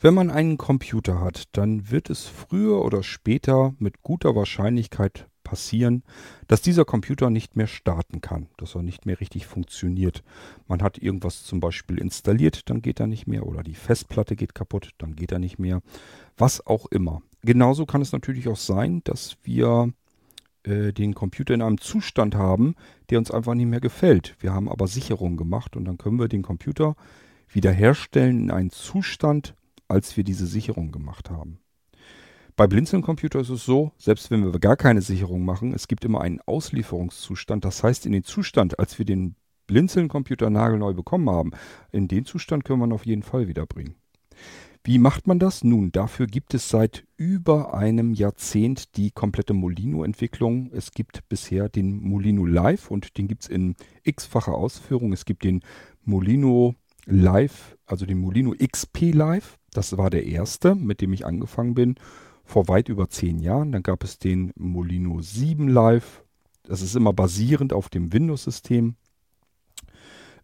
Wenn man einen Computer hat, dann wird es früher oder später mit guter Wahrscheinlichkeit passieren, dass dieser Computer nicht mehr starten kann, dass er nicht mehr richtig funktioniert. Man hat irgendwas zum Beispiel installiert, dann geht er nicht mehr, oder die Festplatte geht kaputt, dann geht er nicht mehr. Was auch immer. Genauso kann es natürlich auch sein, dass wir äh, den Computer in einem Zustand haben, der uns einfach nicht mehr gefällt. Wir haben aber Sicherungen gemacht und dann können wir den Computer wiederherstellen in einen Zustand, als wir diese Sicherung gemacht haben. Bei Blinzeln-Computer ist es so, selbst wenn wir gar keine Sicherung machen, es gibt immer einen Auslieferungszustand. Das heißt, in den Zustand, als wir den Blinzeln-Computer nagelneu bekommen haben, in den Zustand können wir ihn auf jeden Fall wiederbringen. Wie macht man das? Nun, dafür gibt es seit über einem Jahrzehnt die komplette Molino-Entwicklung. Es gibt bisher den Molino Live und den gibt es in x-facher Ausführung. Es gibt den Molino Live, also den Molino XP Live. Das war der erste, mit dem ich angefangen bin, vor weit über zehn Jahren. Dann gab es den Molino 7 Live. Das ist immer basierend auf dem Windows-System.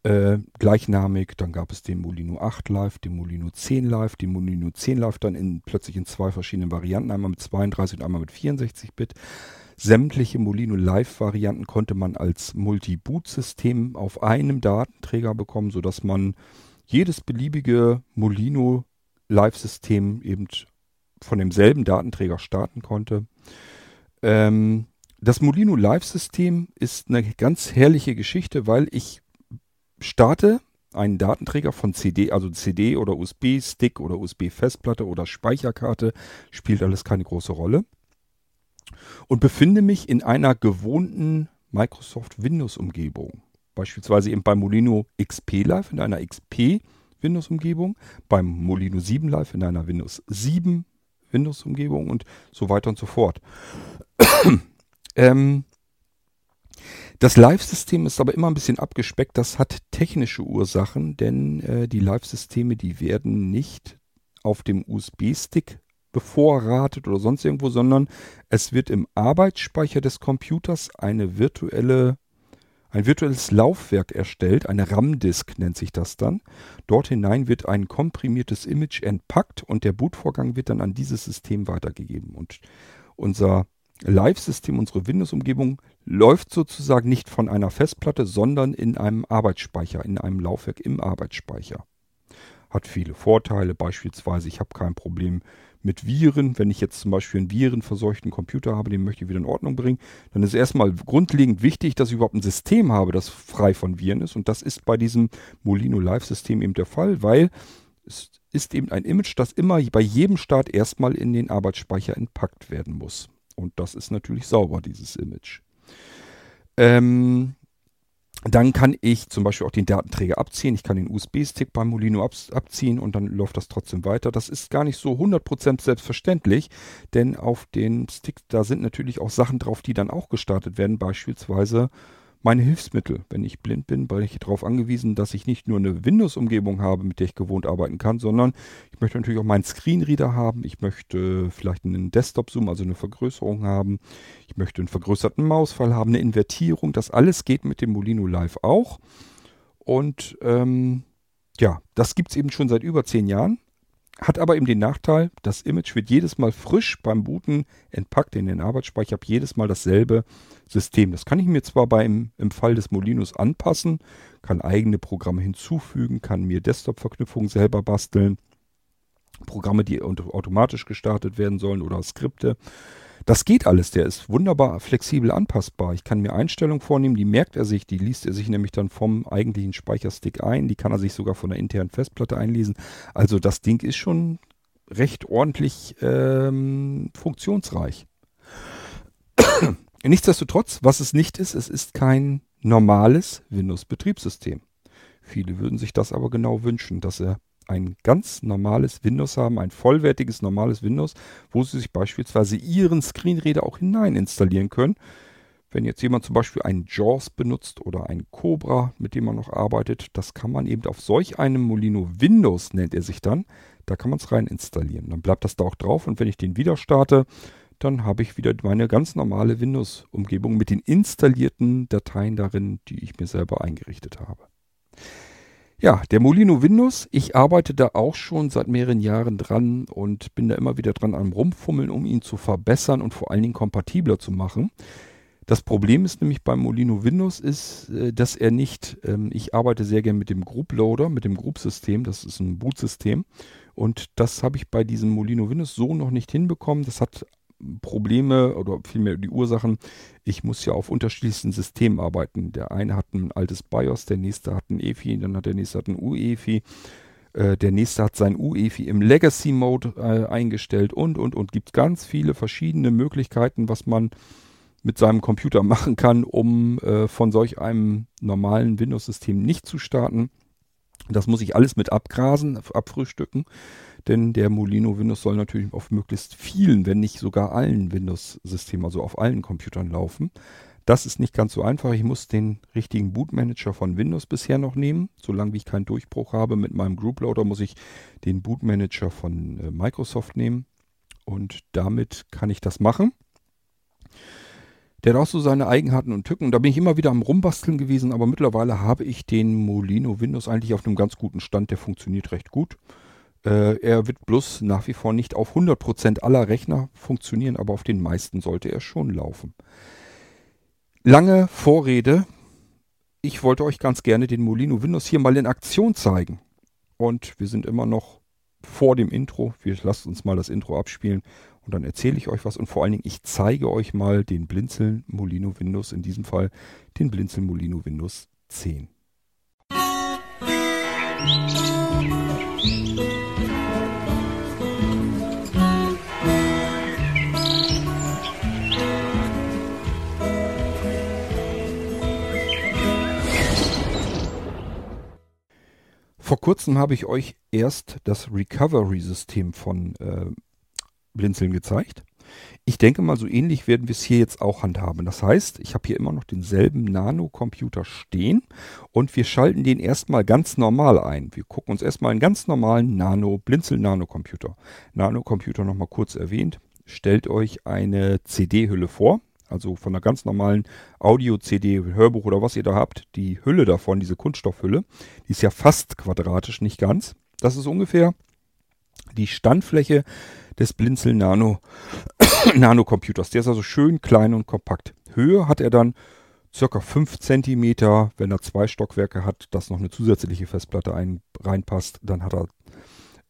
Äh, gleichnamig, dann gab es den Molino 8 Live, den Molino 10 Live, den Molino 10 Live dann in, plötzlich in zwei verschiedenen Varianten, einmal mit 32 und einmal mit 64 Bit. Sämtliche Molino Live-Varianten konnte man als Multi-Boot-System auf einem Datenträger bekommen, sodass man jedes beliebige Molino Live-System eben von demselben Datenträger starten konnte. Ähm, das Molino Live-System ist eine ganz herrliche Geschichte, weil ich starte einen Datenträger von CD, also CD oder USB-Stick oder USB-Festplatte oder Speicherkarte, spielt alles keine große Rolle und befinde mich in einer gewohnten Microsoft Windows-Umgebung. Beispielsweise eben beim Molino XP Live in einer XP Windows-Umgebung, beim Molino 7 Live in einer Windows 7 Windows-Umgebung und so weiter und so fort. ähm, das Live-System ist aber immer ein bisschen abgespeckt. Das hat technische Ursachen, denn äh, die Live-Systeme, die werden nicht auf dem USB-Stick bevorratet oder sonst irgendwo, sondern es wird im Arbeitsspeicher des Computers eine virtuelle, ein virtuelles Laufwerk erstellt, eine RAM-Disk nennt sich das dann. Dort hinein wird ein komprimiertes Image entpackt und der Bootvorgang wird dann an dieses System weitergegeben. Und unser Live-System, unsere Windows-Umgebung läuft sozusagen nicht von einer Festplatte, sondern in einem Arbeitsspeicher, in einem Laufwerk im Arbeitsspeicher. Hat viele Vorteile, beispielsweise ich habe kein Problem mit Viren. Wenn ich jetzt zum Beispiel einen virenverseuchten Computer habe, den möchte ich wieder in Ordnung bringen, dann ist erstmal grundlegend wichtig, dass ich überhaupt ein System habe, das frei von Viren ist. Und das ist bei diesem Molino Live-System eben der Fall, weil es ist eben ein Image, das immer bei jedem Start erstmal in den Arbeitsspeicher entpackt werden muss. Und das ist natürlich sauber, dieses Image. Ähm, dann kann ich zum Beispiel auch den Datenträger abziehen. Ich kann den USB-Stick beim Molino ab, abziehen und dann läuft das trotzdem weiter. Das ist gar nicht so 100% selbstverständlich, denn auf den Stick, da sind natürlich auch Sachen drauf, die dann auch gestartet werden. Beispielsweise meine Hilfsmittel. Wenn ich blind bin, bin ich darauf angewiesen, dass ich nicht nur eine Windows-Umgebung habe, mit der ich gewohnt arbeiten kann, sondern ich möchte natürlich auch meinen Screenreader haben. Ich möchte vielleicht einen Desktop-Zoom, also eine Vergrößerung haben. Ich möchte einen vergrößerten Mausfall haben, eine Invertierung. Das alles geht mit dem Molino Live auch. Und ähm, ja, das gibt es eben schon seit über zehn Jahren. Hat aber eben den Nachteil, das Image wird jedes Mal frisch beim Booten entpackt in den Arbeitsspeicher, habe jedes Mal dasselbe System. Das kann ich mir zwar beim, im Fall des Molinos anpassen, kann eigene Programme hinzufügen, kann mir Desktop-Verknüpfungen selber basteln, Programme, die automatisch gestartet werden sollen oder Skripte. Das geht alles, der ist wunderbar flexibel anpassbar. Ich kann mir Einstellungen vornehmen, die merkt er sich, die liest er sich nämlich dann vom eigentlichen Speicherstick ein, die kann er sich sogar von der internen Festplatte einlesen. Also das Ding ist schon recht ordentlich ähm, funktionsreich. Nichtsdestotrotz, was es nicht ist, es ist kein normales Windows-Betriebssystem. Viele würden sich das aber genau wünschen, dass er ein ganz normales Windows haben, ein vollwertiges normales Windows, wo Sie sich beispielsweise Ihren Screenreader auch hinein installieren können. Wenn jetzt jemand zum Beispiel einen JAWS benutzt oder einen Cobra, mit dem man noch arbeitet, das kann man eben auf solch einem Molino Windows, nennt er sich dann, da kann man es rein installieren. Dann bleibt das da auch drauf und wenn ich den wieder starte, dann habe ich wieder meine ganz normale Windows-Umgebung mit den installierten Dateien darin, die ich mir selber eingerichtet habe. Ja, der Molino Windows, ich arbeite da auch schon seit mehreren Jahren dran und bin da immer wieder dran am Rumfummeln, um ihn zu verbessern und vor allen Dingen kompatibler zu machen. Das Problem ist nämlich beim Molino Windows ist, äh, dass er nicht, ähm, ich arbeite sehr gern mit dem Group Loader, mit dem Group-System, das ist ein Boot-System und das habe ich bei diesem Molino Windows so noch nicht hinbekommen. Das hat Probleme oder vielmehr die Ursachen. Ich muss ja auf unterschiedlichsten Systemen arbeiten. Der eine hat ein altes BIOS, der nächste hat ein EFI, dann hat der nächste hat ein UEFI. Äh, der nächste hat sein UEFI im Legacy Mode äh, eingestellt und, und, und. Gibt ganz viele verschiedene Möglichkeiten, was man mit seinem Computer machen kann, um äh, von solch einem normalen Windows-System nicht zu starten. Das muss ich alles mit abgrasen, abfrühstücken, denn der Molino Windows soll natürlich auf möglichst vielen, wenn nicht sogar allen Windows-Systemen, also auf allen Computern laufen. Das ist nicht ganz so einfach. Ich muss den richtigen Bootmanager von Windows bisher noch nehmen. Solange wie ich keinen Durchbruch habe mit meinem Group Loader, muss ich den Bootmanager von äh, Microsoft nehmen. Und damit kann ich das machen. Der hat auch so seine Eigenheiten und Tücken. Da bin ich immer wieder am Rumbasteln gewesen, aber mittlerweile habe ich den Molino Windows eigentlich auf einem ganz guten Stand. Der funktioniert recht gut. Äh, er wird bloß nach wie vor nicht auf 100% aller Rechner funktionieren, aber auf den meisten sollte er schon laufen. Lange Vorrede. Ich wollte euch ganz gerne den Molino Windows hier mal in Aktion zeigen. Und wir sind immer noch vor dem Intro. Wir lasst uns mal das Intro abspielen und dann erzähle ich euch was und vor allen Dingen ich zeige euch mal den Blinzeln Molino Windows, in diesem Fall den Blinzeln Molino Windows 10. Vor kurzem habe ich euch erst das Recovery-System von äh, Blinzeln gezeigt. Ich denke mal, so ähnlich werden wir es hier jetzt auch handhaben. Das heißt, ich habe hier immer noch denselben Nano-Computer stehen und wir schalten den erstmal ganz normal ein. Wir gucken uns erstmal einen ganz normalen Nano, Blinzel-Nano-Computer. Nano-Computer nochmal kurz erwähnt. Stellt euch eine CD-Hülle vor, also von einer ganz normalen Audio-CD, Hörbuch oder was ihr da habt. Die Hülle davon, diese Kunststoffhülle, die ist ja fast quadratisch, nicht ganz. Das ist ungefähr die Standfläche des Blinzel Nano Nano Computers. Der ist also schön klein und kompakt. Höhe hat er dann circa 5 cm. Wenn er zwei Stockwerke hat, dass noch eine zusätzliche Festplatte ein, reinpasst, dann hat er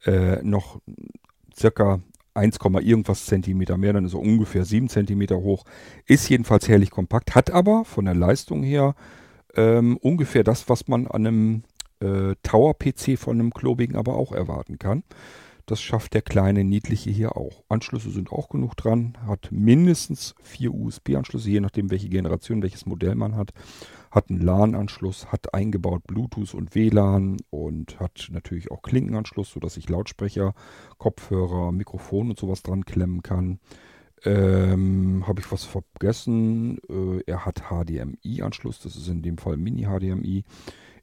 äh, noch circa 1, irgendwas Zentimeter mehr, dann ist er ungefähr 7 Zentimeter hoch. Ist jedenfalls herrlich kompakt, hat aber von der Leistung her ähm, ungefähr das, was man an einem äh, Tower-PC von einem klobigen aber auch erwarten kann. Das schafft der kleine niedliche hier auch. Anschlüsse sind auch genug dran, hat mindestens vier USB-Anschlüsse, je nachdem welche Generation, welches Modell man hat. Hat einen LAN-Anschluss, hat eingebaut Bluetooth und WLAN und hat natürlich auch Klinkenanschluss, sodass ich Lautsprecher, Kopfhörer, Mikrofon und sowas dran klemmen kann. Ähm, Habe ich was vergessen? Äh, er hat HDMI-Anschluss, das ist in dem Fall Mini-HDMI.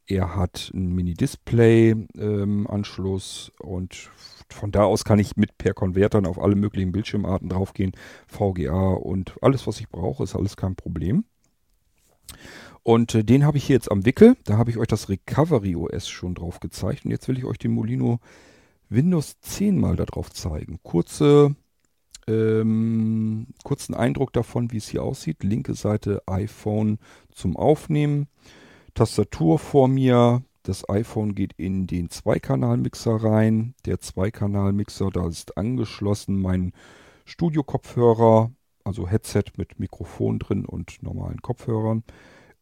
Er hat einen Mini-Display-Anschluss ähm, und von da aus kann ich mit per Konvertern auf alle möglichen Bildschirmarten draufgehen. VGA und alles, was ich brauche, ist alles kein Problem. Und äh, den habe ich hier jetzt am Wickel. Da habe ich euch das Recovery OS schon drauf gezeigt. Und jetzt will ich euch den Molino Windows 10 mal da drauf zeigen. Kurze, ähm, kurzen Eindruck davon, wie es hier aussieht. Linke Seite iPhone zum Aufnehmen. Tastatur vor mir, das iPhone geht in den Zweikanal-Mixer rein. Der Zweikanal-Mixer, da ist angeschlossen mein Studio-Kopfhörer, also Headset mit Mikrofon drin und normalen Kopfhörern.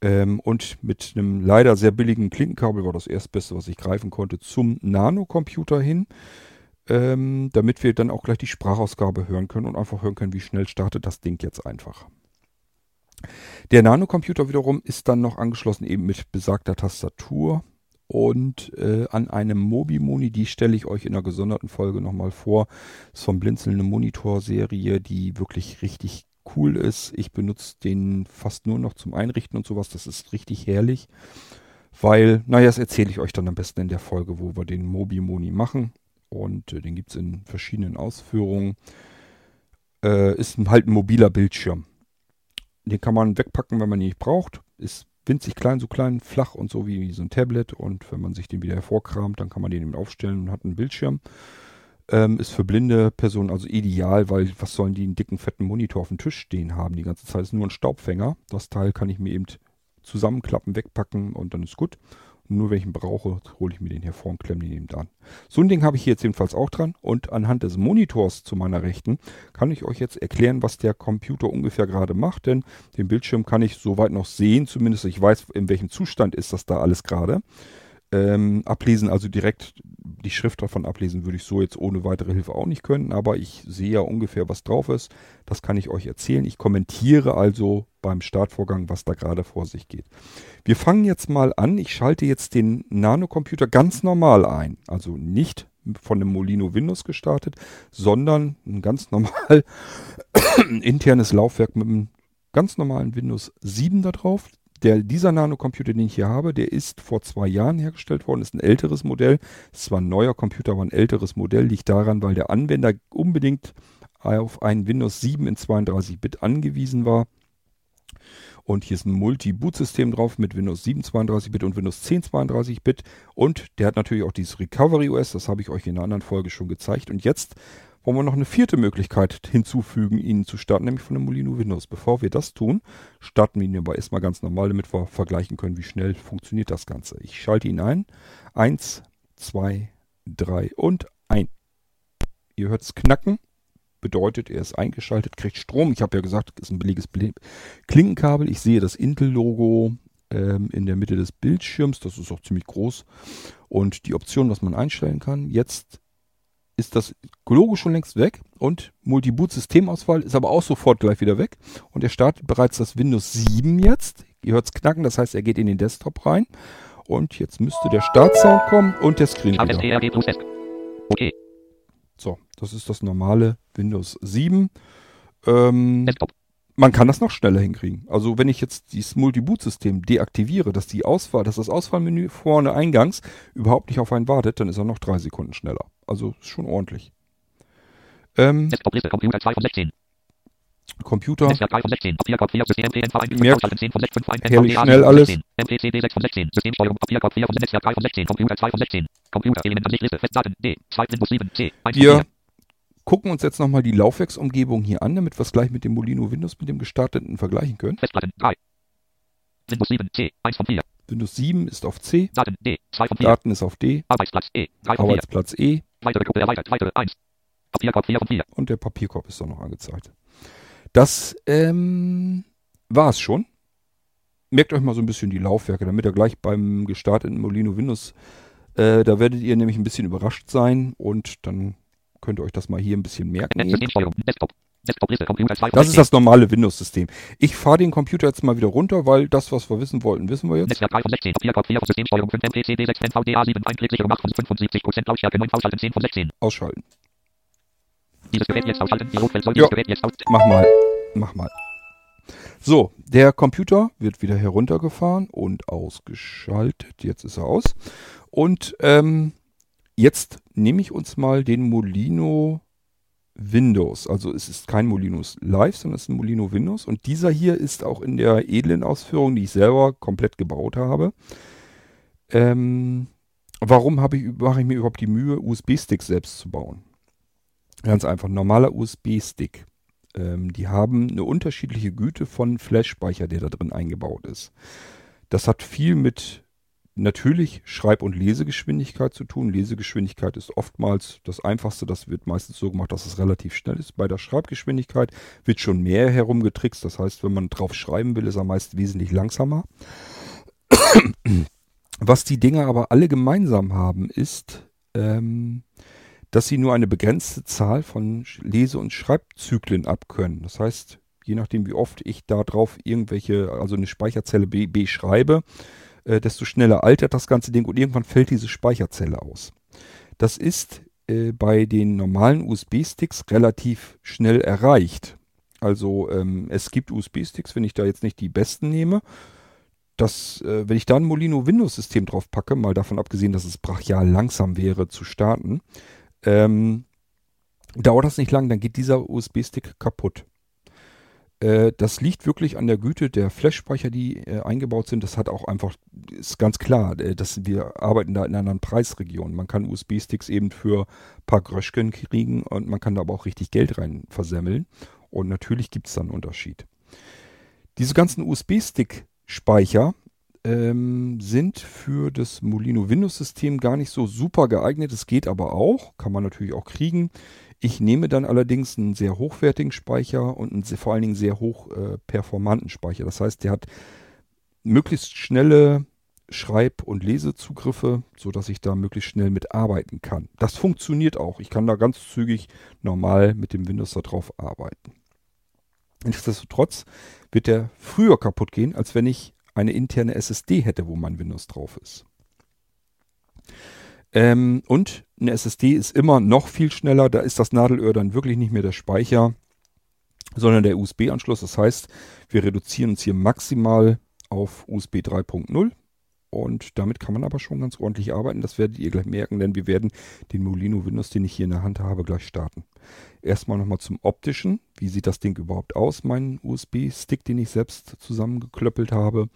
Ähm, und mit einem leider sehr billigen Klinkenkabel war das erstbeste, was ich greifen konnte, zum Nano-Computer hin. Ähm, damit wir dann auch gleich die Sprachausgabe hören können und einfach hören können, wie schnell startet das Ding jetzt einfach. Der Nano-Computer wiederum ist dann noch angeschlossen eben mit besagter Tastatur und äh, an einem Mobimoni, die stelle ich euch in einer gesonderten Folge nochmal vor. Ist vom Blinzeln eine Monitorserie, die wirklich richtig cool ist. Ich benutze den fast nur noch zum Einrichten und sowas. Das ist richtig herrlich. Weil, naja, das erzähle ich euch dann am besten in der Folge, wo wir den Mobimoni machen. Und äh, den gibt es in verschiedenen Ausführungen. Äh, ist halt ein mobiler Bildschirm. Den kann man wegpacken, wenn man ihn nicht braucht. Ist winzig klein, so klein, flach und so wie so ein Tablet. Und wenn man sich den wieder hervorkramt, dann kann man den eben aufstellen und hat einen Bildschirm. Ähm, ist für blinde Personen also ideal, weil was sollen die einen dicken, fetten Monitor auf dem Tisch stehen haben? Die ganze Zeit ist nur ein Staubfänger. Das Teil kann ich mir eben zusammenklappen, wegpacken und dann ist gut. Nur wenn ich ihn brauche, hole ich mir den hervor und klemme den eben an. So ein Ding habe ich hier jetzt jedenfalls auch dran. Und anhand des Monitors zu meiner Rechten kann ich euch jetzt erklären, was der Computer ungefähr gerade macht. Denn den Bildschirm kann ich soweit noch sehen. Zumindest ich weiß, in welchem Zustand ist das da alles gerade. Ähm, ablesen, also direkt die Schrift davon ablesen, würde ich so jetzt ohne weitere Hilfe auch nicht können, aber ich sehe ja ungefähr, was drauf ist. Das kann ich euch erzählen. Ich kommentiere also beim Startvorgang, was da gerade vor sich geht. Wir fangen jetzt mal an. Ich schalte jetzt den Nanocomputer ganz normal ein. Also nicht von dem Molino Windows gestartet, sondern ein ganz normal internes Laufwerk mit einem ganz normalen Windows 7 da drauf. Der, dieser Nanocomputer, den ich hier habe, der ist vor zwei Jahren hergestellt worden, ist ein älteres Modell. Ist zwar ein neuer Computer, aber ein älteres Modell, liegt daran, weil der Anwender unbedingt auf einen Windows 7 in 32-Bit angewiesen war. Und hier ist ein Multi-Boot-System drauf mit Windows 7 32-Bit und Windows 10 32-Bit. Und der hat natürlich auch dieses Recovery OS, das habe ich euch in einer anderen Folge schon gezeigt. Und jetzt wollen wir noch eine vierte Möglichkeit hinzufügen, ihn zu starten, nämlich von dem Molino Windows. Bevor wir das tun, starten wir ihn aber erstmal ganz normal, damit wir vergleichen können, wie schnell funktioniert das Ganze. Ich schalte ihn ein. Eins, zwei, drei und ein. Ihr hört es knacken bedeutet, er ist eingeschaltet, kriegt Strom. Ich habe ja gesagt, es ist ein billiges Klinkenkabel. Ich sehe das Intel-Logo ähm, in der Mitte des Bildschirms. Das ist auch ziemlich groß. Und die Option, was man einstellen kann. Jetzt ist das Logo schon längst weg und Multi-Boot-Systemauswahl ist aber auch sofort gleich wieder weg. Und er startet bereits das Windows 7 jetzt. Ihr hört es knacken, das heißt, er geht in den Desktop rein. Und jetzt müsste der Startsound kommen und der Screenreader. Okay. So, das ist das normale Windows 7. Ähm, man kann das noch schneller hinkriegen. Also wenn ich jetzt dieses Multi-Boot-System deaktiviere, dass die Auswahl, dass das Auswahlmenü vorne eingangs überhaupt nicht auf einen wartet, dann ist er noch drei Sekunden schneller. Also ist schon ordentlich. Ähm, Computer 2 von 16. Computer. Netzwerk 3 von 16. Papierkorb 4. System PNV 1 Merkt, 10 von 6 von 1. Herrlich schnell alles. MPCD 6 von 16. Systemsteuerung Papierkorb 4 von Netzwerk 3 von 16. Computer 2 von 16. Computer Element an Liste. Festdaten D. 2 Windows 7 C. 1 Wir gucken uns jetzt nochmal die Laufwerksumgebung hier an, damit wir es gleich mit dem Molino Windows mit dem gestarteten vergleichen können. Festplatten 3. Windows 7 C. 1 von 4. Windows 7 ist auf C. Daten D. 2 von 4. Daten ist auf D. Arbeitsplatz E. 3 von 4. Arbeitsplatz E. Weitere Gruppe erweitert. Weitere 1. Papierkorb 4 von 4. Und der Papierkorb ist auch noch angezeigt. Das ähm, war es schon. Merkt euch mal so ein bisschen die Laufwerke, damit ihr gleich beim gestarteten Molino Windows, äh, da werdet ihr nämlich ein bisschen überrascht sein und dann könnt ihr euch das mal hier ein bisschen merken. Das ist das normale Windows-System. Ich fahre den Computer jetzt mal wieder runter, weil das, was wir wissen wollten, wissen wir jetzt. Netzwerk 3 von 16, Papierkorb 4 Systemsteuerung 5 MPCD 6 NVDA 7 Einklickliche Macht von 75% Lautstärke 9 Ausschalten 10 von 16. Ausschalten. Dieses Gerät jetzt ausschalten. Dialogfeld soll dieses Gerät jetzt aus. Mach mal. Mach mal. So, der Computer wird wieder heruntergefahren und ausgeschaltet. Jetzt ist er aus. Und ähm, jetzt nehme ich uns mal den Molino Windows. Also es ist kein Molino Live, sondern es ist ein Molino Windows. Und dieser hier ist auch in der edlen Ausführung, die ich selber komplett gebaut habe. Ähm, warum habe ich, mache ich mir überhaupt die Mühe, USB-Sticks selbst zu bauen? Ganz einfach, normaler USB-Stick. Ähm, die haben eine unterschiedliche Güte von Flash-Speicher, der da drin eingebaut ist. Das hat viel mit natürlich Schreib- und Lesegeschwindigkeit zu tun. Lesegeschwindigkeit ist oftmals das Einfachste. Das wird meistens so gemacht, dass es relativ schnell ist. Bei der Schreibgeschwindigkeit wird schon mehr herumgetrickst. Das heißt, wenn man drauf schreiben will, ist er meist wesentlich langsamer. Was die Dinger aber alle gemeinsam haben, ist, ähm, dass sie nur eine begrenzte Zahl von Lese- und Schreibzyklen abkönnen. Das heißt, je nachdem, wie oft ich da drauf irgendwelche, also eine Speicherzelle B, B schreibe, äh, desto schneller altert das ganze Ding und irgendwann fällt diese Speicherzelle aus. Das ist äh, bei den normalen USB-Sticks relativ schnell erreicht. Also ähm, es gibt USB-Sticks, wenn ich da jetzt nicht die besten nehme, dass, äh, wenn ich da ein Molino Windows-System drauf packe, mal davon abgesehen, dass es brachial langsam wäre zu starten, ähm, dauert das nicht lang, dann geht dieser USB-Stick kaputt. Äh, das liegt wirklich an der Güte der Flash-Speicher, die äh, eingebaut sind. Das hat auch einfach, ist ganz klar, äh, dass wir arbeiten da in einer anderen Preisregion. Man kann USB-Sticks eben für ein paar Gröschken kriegen und man kann da aber auch richtig Geld rein versemmeln. Und natürlich gibt es da einen Unterschied. Diese ganzen USB-Stick-Speicher ähm, sind für das Molino Windows-System gar nicht so super geeignet. Es geht aber auch, kann man natürlich auch kriegen. Ich nehme dann allerdings einen sehr hochwertigen Speicher und einen vor allen Dingen sehr hoch äh, performanten Speicher. Das heißt, der hat möglichst schnelle Schreib- und Lesezugriffe, sodass ich da möglichst schnell mitarbeiten kann. Das funktioniert auch. Ich kann da ganz zügig normal mit dem Windows da drauf arbeiten. Nichtsdestotrotz wird der früher kaputt gehen, als wenn ich eine interne SSD hätte, wo mein Windows drauf ist. Ähm, und eine SSD ist immer noch viel schneller. Da ist das Nadelöhr dann wirklich nicht mehr der Speicher, sondern der USB-Anschluss. Das heißt, wir reduzieren uns hier maximal auf USB 3.0. Und damit kann man aber schon ganz ordentlich arbeiten. Das werdet ihr gleich merken, denn wir werden den Molino Windows, den ich hier in der Hand habe, gleich starten. Erstmal nochmal zum optischen. Wie sieht das Ding überhaupt aus, mein USB-Stick, den ich selbst zusammengeklöppelt habe?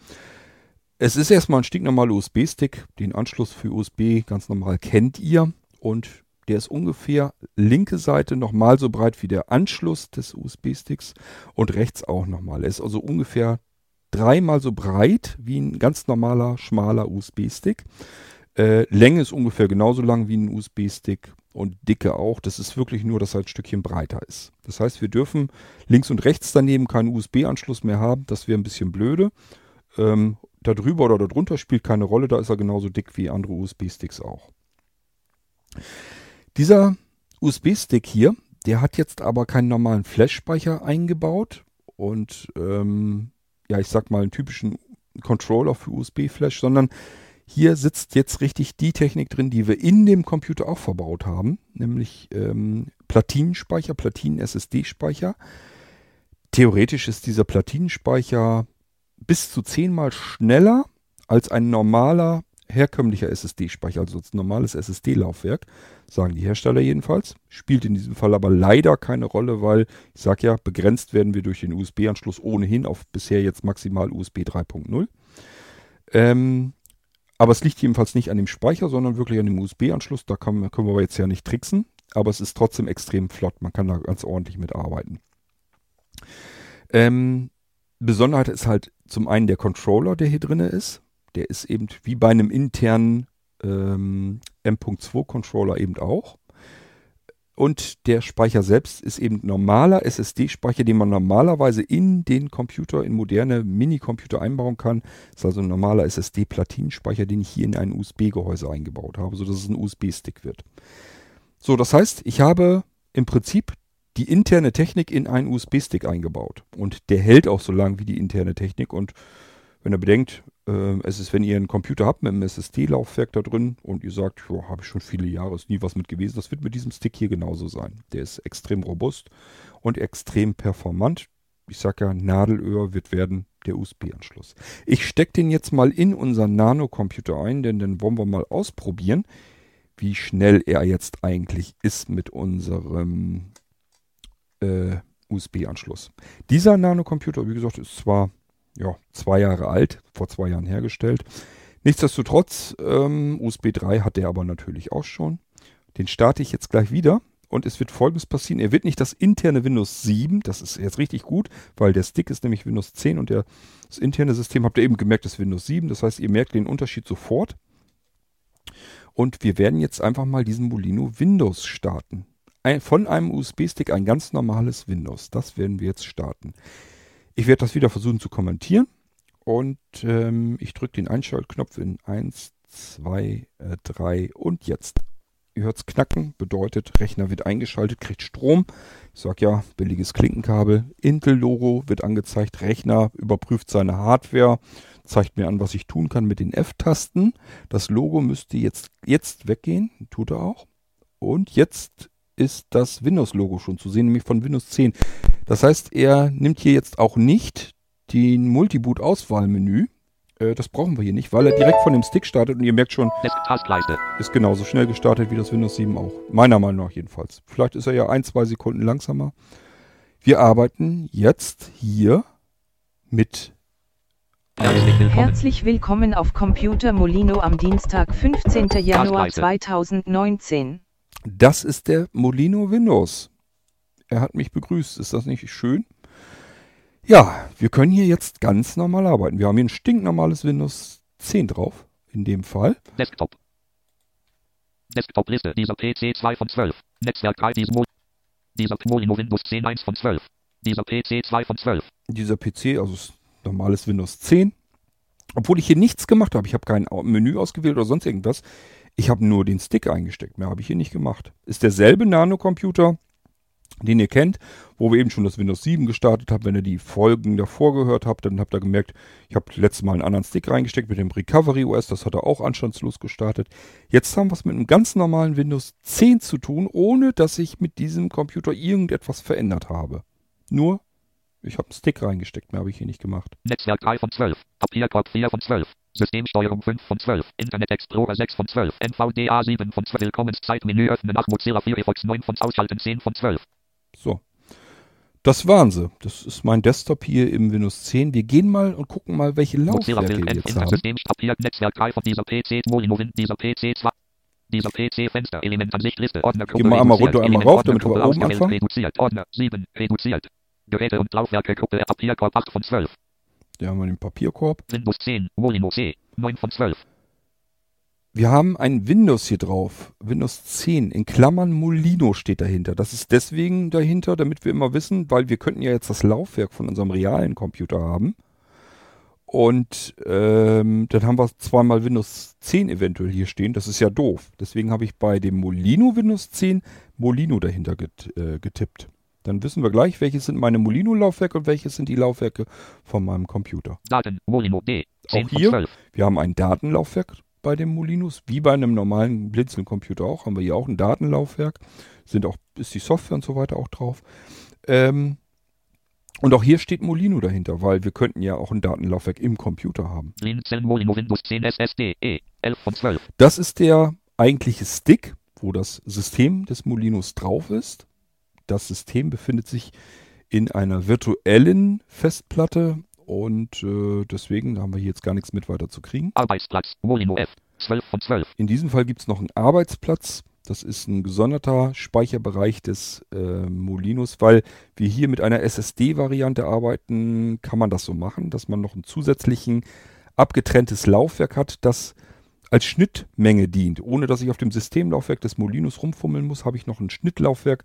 Es ist erstmal ein stinknormaler USB-Stick. Den Anschluss für USB ganz normal kennt ihr. Und der ist ungefähr linke Seite nochmal so breit wie der Anschluss des USB-Sticks und rechts auch nochmal. Er ist also ungefähr dreimal so breit wie ein ganz normaler, schmaler USB-Stick. Äh, Länge ist ungefähr genauso lang wie ein USB-Stick und Dicke auch. Das ist wirklich nur, dass er ein Stückchen breiter ist. Das heißt, wir dürfen links und rechts daneben keinen USB-Anschluss mehr haben. Das wäre ein bisschen blöde. Ähm, da drüber oder darunter spielt keine Rolle. Da ist er genauso dick wie andere USB-Sticks auch. Dieser USB-Stick hier, der hat jetzt aber keinen normalen Flash-Speicher eingebaut und ähm, ja, ich sag mal einen typischen Controller für USB-Flash, sondern hier sitzt jetzt richtig die Technik drin, die wir in dem Computer auch verbaut haben, nämlich ähm, Platinenspeicher, Platinen-SSD-Speicher. Theoretisch ist dieser Platinenspeicher bis zu zehnmal schneller als ein normaler herkömmlicher SSD-Speicher, also normales SSD-Laufwerk, sagen die Hersteller jedenfalls. Spielt in diesem Fall aber leider keine Rolle, weil ich sage ja, begrenzt werden wir durch den USB-Anschluss ohnehin auf bisher jetzt maximal USB 3.0. Ähm, aber es liegt jedenfalls nicht an dem Speicher, sondern wirklich an dem USB-Anschluss. Da kann, können wir jetzt ja nicht tricksen, aber es ist trotzdem extrem flott. Man kann da ganz ordentlich mitarbeiten. Ähm, Besonderheit ist halt zum einen der Controller, der hier drin ist. Der ist eben wie bei einem internen ähm, M.2 Controller eben auch. Und der Speicher selbst ist eben normaler SSD-Speicher, den man normalerweise in den Computer, in moderne Minicomputer einbauen kann. Das ist also ein normaler SSD-Platinenspeicher, den ich hier in ein USB-Gehäuse eingebaut habe, sodass es ein USB-Stick wird. So, das heißt, ich habe im Prinzip die interne Technik in einen USB-Stick eingebaut. Und der hält auch so lang wie die interne Technik. Und wenn ihr bedenkt, es ist, wenn ihr einen Computer habt mit einem SSD-Laufwerk da drin und ihr sagt, habe ich schon viele Jahre, ist nie was mit gewesen, das wird mit diesem Stick hier genauso sein. Der ist extrem robust und extrem performant. Ich sage ja, Nadelöhr wird werden der USB-Anschluss. Ich stecke den jetzt mal in unseren Nano-Computer ein, denn dann wollen wir mal ausprobieren, wie schnell er jetzt eigentlich ist mit unserem äh, USB-Anschluss. Dieser Nano-Computer, wie gesagt, ist zwar ja, zwei Jahre alt, vor zwei Jahren hergestellt. Nichtsdestotrotz, ähm, USB 3 hat der aber natürlich auch schon. Den starte ich jetzt gleich wieder und es wird folgendes passieren. Er wird nicht das interne Windows 7, das ist jetzt richtig gut, weil der Stick ist nämlich Windows 10 und der, das interne System, habt ihr eben gemerkt, ist Windows 7. Das heißt, ihr merkt den Unterschied sofort. Und wir werden jetzt einfach mal diesen Molino Windows starten. Ein, von einem USB-Stick ein ganz normales Windows. Das werden wir jetzt starten. Ich werde das wieder versuchen zu kommentieren. Und ähm, ich drücke den Einschaltknopf in 1, 2, 3 und jetzt. Ihr hört es knacken, bedeutet Rechner wird eingeschaltet, kriegt Strom. Ich sage ja, billiges Klinkenkabel. Intel-Logo wird angezeigt. Rechner überprüft seine Hardware, zeigt mir an, was ich tun kann mit den F-Tasten. Das Logo müsste jetzt, jetzt weggehen, tut er auch. Und jetzt ist das Windows-Logo schon zu sehen, nämlich von Windows 10. Das heißt, er nimmt hier jetzt auch nicht den Multiboot-Auswahlmenü. Äh, das brauchen wir hier nicht, weil er direkt von dem Stick startet und ihr merkt schon, ist genauso schnell gestartet wie das Windows 7 auch. Meiner Meinung nach jedenfalls. Vielleicht ist er ja ein, zwei Sekunden langsamer. Wir arbeiten jetzt hier mit Herzlich willkommen. Herzlich willkommen auf Computer Molino am Dienstag, 15. Januar Gastleiter. 2019. Das ist der Molino Windows. Er hat mich begrüßt. Ist das nicht schön? Ja, wir können hier jetzt ganz normal arbeiten. Wir haben hier ein stinknormales Windows 10 drauf, in dem Fall. Desktop. Desktop-Liste. Dieser PC 2 von 12. Netzwerk 3. Dies Mo dieser Molino Windows 10 1 von 12. Dieser PC 2 von 12. Dieser PC, also normales Windows 10. Obwohl ich hier nichts gemacht habe. Ich habe kein Menü ausgewählt oder sonst irgendwas. Ich habe nur den Stick eingesteckt. Mehr habe ich hier nicht gemacht. Ist derselbe Nano-Computer, den ihr kennt, wo wir eben schon das Windows 7 gestartet haben. Wenn ihr die Folgen davor gehört habt, dann habt ihr gemerkt, ich habe letztes Mal einen anderen Stick reingesteckt mit dem Recovery OS. Das hat er auch anstandslos gestartet. Jetzt haben wir es mit einem ganz normalen Windows 10 zu tun, ohne dass ich mit diesem Computer irgendetwas verändert habe. Nur, ich habe einen Stick reingesteckt. Mehr habe ich hier nicht gemacht. Netzwerk 3 von 12. Papierkorb 4 von 12. Systemsteuerung 5 von 12. Internet Explorer 6 von 12. NVDA 7 von 12. Willkommenszeitmenü öffnen. nach Mozilla Firefox 9 von Ausschalten 10 von 12. So. Das waren sie. Das ist mein Desktop hier im Windows 10. Wir gehen mal und gucken mal, welche Mozilla Laufwerke wir jetzt haben. System Papier Netzwerk 3 von dieser PC Molino dieser PC 2. Dieser PC Fenster Element Ansicht Liste Ordner Gehen wir einmal runter, einmal rauf, damit wir Gruppe oben anfangen. Reduziert Ordner 7 reduziert. Geräte und Laufwerke Gruppe Papierkorb 8 von 12. Da haben wir den Papierkorb. Windows 10 Molino C 9 von 12. Wir haben ein Windows hier drauf. Windows 10. In Klammern Molino steht dahinter. Das ist deswegen dahinter, damit wir immer wissen, weil wir könnten ja jetzt das Laufwerk von unserem realen Computer haben. Und ähm, dann haben wir zweimal Windows 10 eventuell hier stehen. Das ist ja doof. Deswegen habe ich bei dem Molino Windows 10 Molino dahinter get, äh, getippt. Dann wissen wir gleich, welches sind meine Molino-Laufwerke und welches sind die Laufwerke von meinem Computer. Daten Molino D 10 Auch hier? 12. Wir haben ein Datenlaufwerk bei dem Molinos, wie bei einem normalen Blinzeln-Computer auch, haben wir hier auch ein Datenlaufwerk. Sind auch, ist die Software und so weiter auch drauf. Ähm, und auch hier steht Molino dahinter, weil wir könnten ja auch ein Datenlaufwerk im Computer haben. Blinzeln Molino Windows 10 SSD E 11 von 12. Das ist der eigentliche Stick, wo das System des Molinos drauf ist. Das System befindet sich in einer virtuellen Festplatte und äh, deswegen haben wir hier jetzt gar nichts mit weiter zu kriegen. Arbeitsplatz Molino F 12 von 12. In diesem Fall gibt es noch einen Arbeitsplatz. Das ist ein gesonderter Speicherbereich des äh, Molinos, weil wir hier mit einer SSD-Variante arbeiten, kann man das so machen, dass man noch ein zusätzlichen abgetrenntes Laufwerk hat, das als Schnittmenge dient. Ohne dass ich auf dem Systemlaufwerk des Molinos rumfummeln muss, habe ich noch ein Schnittlaufwerk,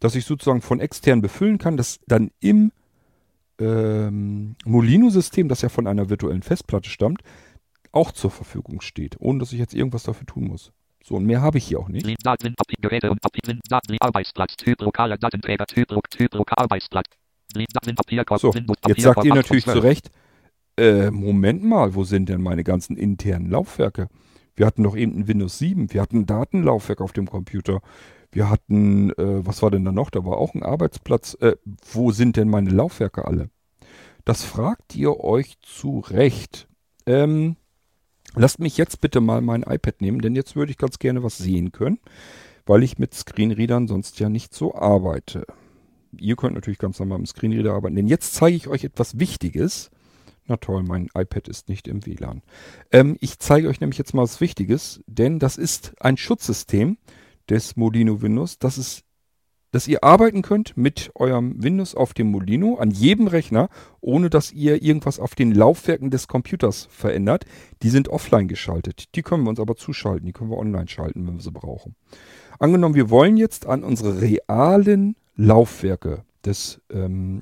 das ich sozusagen von extern befüllen kann, das dann im ähm, Molino-System, das ja von einer virtuellen Festplatte stammt, auch zur Verfügung steht, ohne dass ich jetzt irgendwas dafür tun muss. So, und mehr habe ich hier auch nicht. Daten Geräte und Daten Arbeitsplatz Typ lokaler Datenträger Typ Typ Arbeitsplatz. So, jetzt sagt ihr 8 von natürlich 12. zu Recht, äh, Moment mal, wo sind denn meine ganzen internen Laufwerke? Wir hatten doch eben ein Windows 7, wir hatten ein Datenlaufwerk auf dem Computer, wir hatten, äh, was war denn da noch? Da war auch ein Arbeitsplatz. Äh, wo sind denn meine Laufwerke alle? Das fragt ihr euch zu Recht. Ähm, lasst mich jetzt bitte mal mein iPad nehmen, denn jetzt würde ich ganz gerne was sehen können, weil ich mit Screenreadern sonst ja nicht so arbeite. Ihr könnt natürlich ganz normal im Screenreader arbeiten, denn jetzt zeige ich euch etwas Wichtiges. Na toll, mein iPad ist nicht im WLAN. Ähm, ich zeige euch nämlich jetzt mal was Wichtiges, denn das ist ein Schutzsystem des Molino Windows, das ist, dass ihr arbeiten könnt mit eurem Windows auf dem Molino an jedem Rechner, ohne dass ihr irgendwas auf den Laufwerken des Computers verändert. Die sind offline geschaltet. Die können wir uns aber zuschalten, die können wir online schalten, wenn wir sie brauchen. Angenommen, wir wollen jetzt an unsere realen Laufwerke des ähm,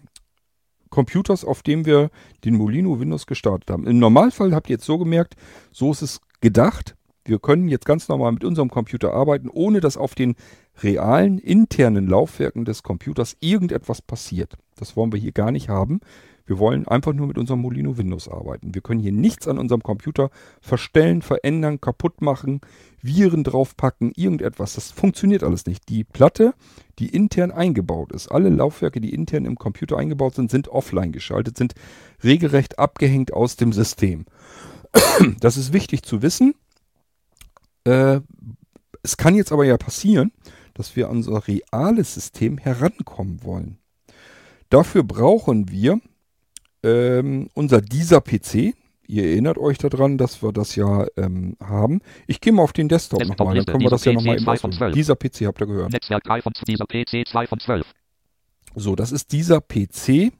Computers, auf dem wir den Molino Windows gestartet haben. Im Normalfall habt ihr jetzt so gemerkt, so ist es gedacht. Wir können jetzt ganz normal mit unserem Computer arbeiten, ohne dass auf den realen internen Laufwerken des Computers irgendetwas passiert. Das wollen wir hier gar nicht haben. Wir wollen einfach nur mit unserem Molino Windows arbeiten. Wir können hier nichts an unserem Computer verstellen, verändern, kaputt machen, Viren draufpacken, irgendetwas. Das funktioniert alles nicht. Die Platte, die intern eingebaut ist, alle Laufwerke, die intern im Computer eingebaut sind, sind offline geschaltet, sind regelrecht abgehängt aus dem System. Das ist wichtig zu wissen. Äh, es kann jetzt aber ja passieren, dass wir an unser reales System herankommen wollen. Dafür brauchen wir ähm, unser dieser PC. Ihr erinnert euch daran, dass wir das ja ähm, haben. Ich gehe mal auf den Desktop Desktop nochmal, dann können wir das ja dieser nochmal PC eben 2 von auswählen. 12. Dieser PC habt ihr gehört. Netzwerk 3 von dieser PC 2 von 12. So, das ist dieser PC.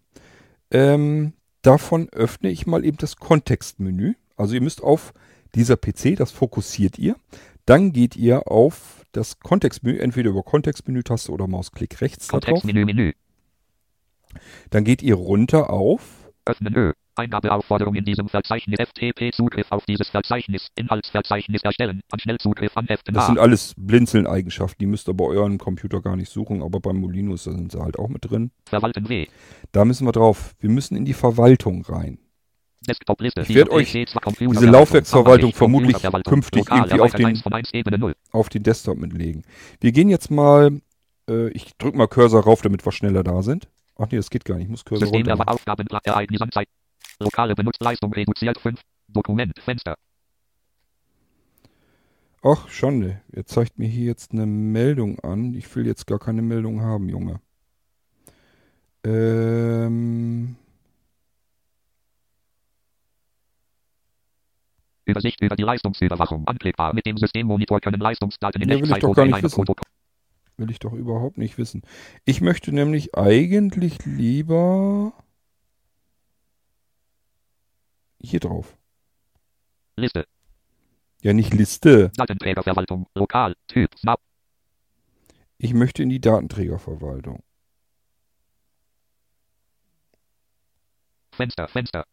Ähm, davon öffne ich mal eben das Kontextmenü. Also ihr müsst auf dieser PC, das fokussiert ihr. Dann geht ihr auf das Kontextmenü, entweder über Kontextmenü-Taste oder Mausklick rechts. Kontextmenü Menü. Dann geht ihr runter auf Öffnen Ö. Eingabeaufforderung in diesem Verzeichnis FTP Zugriff auf dieses Verzeichnis. Inhaltsverzeichnis erstellen. An Schnellzugriff an Heften Das sind alles Blinzeln-Eigenschaften, die müsst ihr bei euren Computer gar nicht suchen, aber beim Molino ist- sind sie halt auch mit drin. Verwalten W. Da müssen wir drauf. Wir müssen in die Verwaltung rein. Ich werd Dieser euch PC 2 Computer diese Verwaltung. Laufwerksverwaltung vermutlich künftig irgendwie auf den- 1 von 1 Ebene 0. Auf den Desktop mitlegen. Wir gehen jetzt mal, äh, ich drück mal Cursor rauf, damit wir schneller da sind. Ach nee, das geht gar nicht. Ich muss Cursor System runter. Aufgabenblatt Ereignis Anzeit. Lokale Benutzleistung reduziert 5. Dokument Fenster. Ach, Schande. Er zeigt mir hier jetzt eine Meldung an. Ich will jetzt gar keine Meldung haben, Junge. Ähm, Übersicht über die Leistungsüberwachung. Anklickbar. Mit dem Systemmonitor können Leistungsdaten in Echtzeit eine wissen. Protokoll. Will ich doch überhaupt nicht wissen. Ich möchte nämlich eigentlich lieber hier drauf. Liste. Ja, nicht Liste. Datenträgerverwaltung. Lokal. Typ. Snap. Ich möchte in die Datenträgerverwaltung. Fenster. Fenster.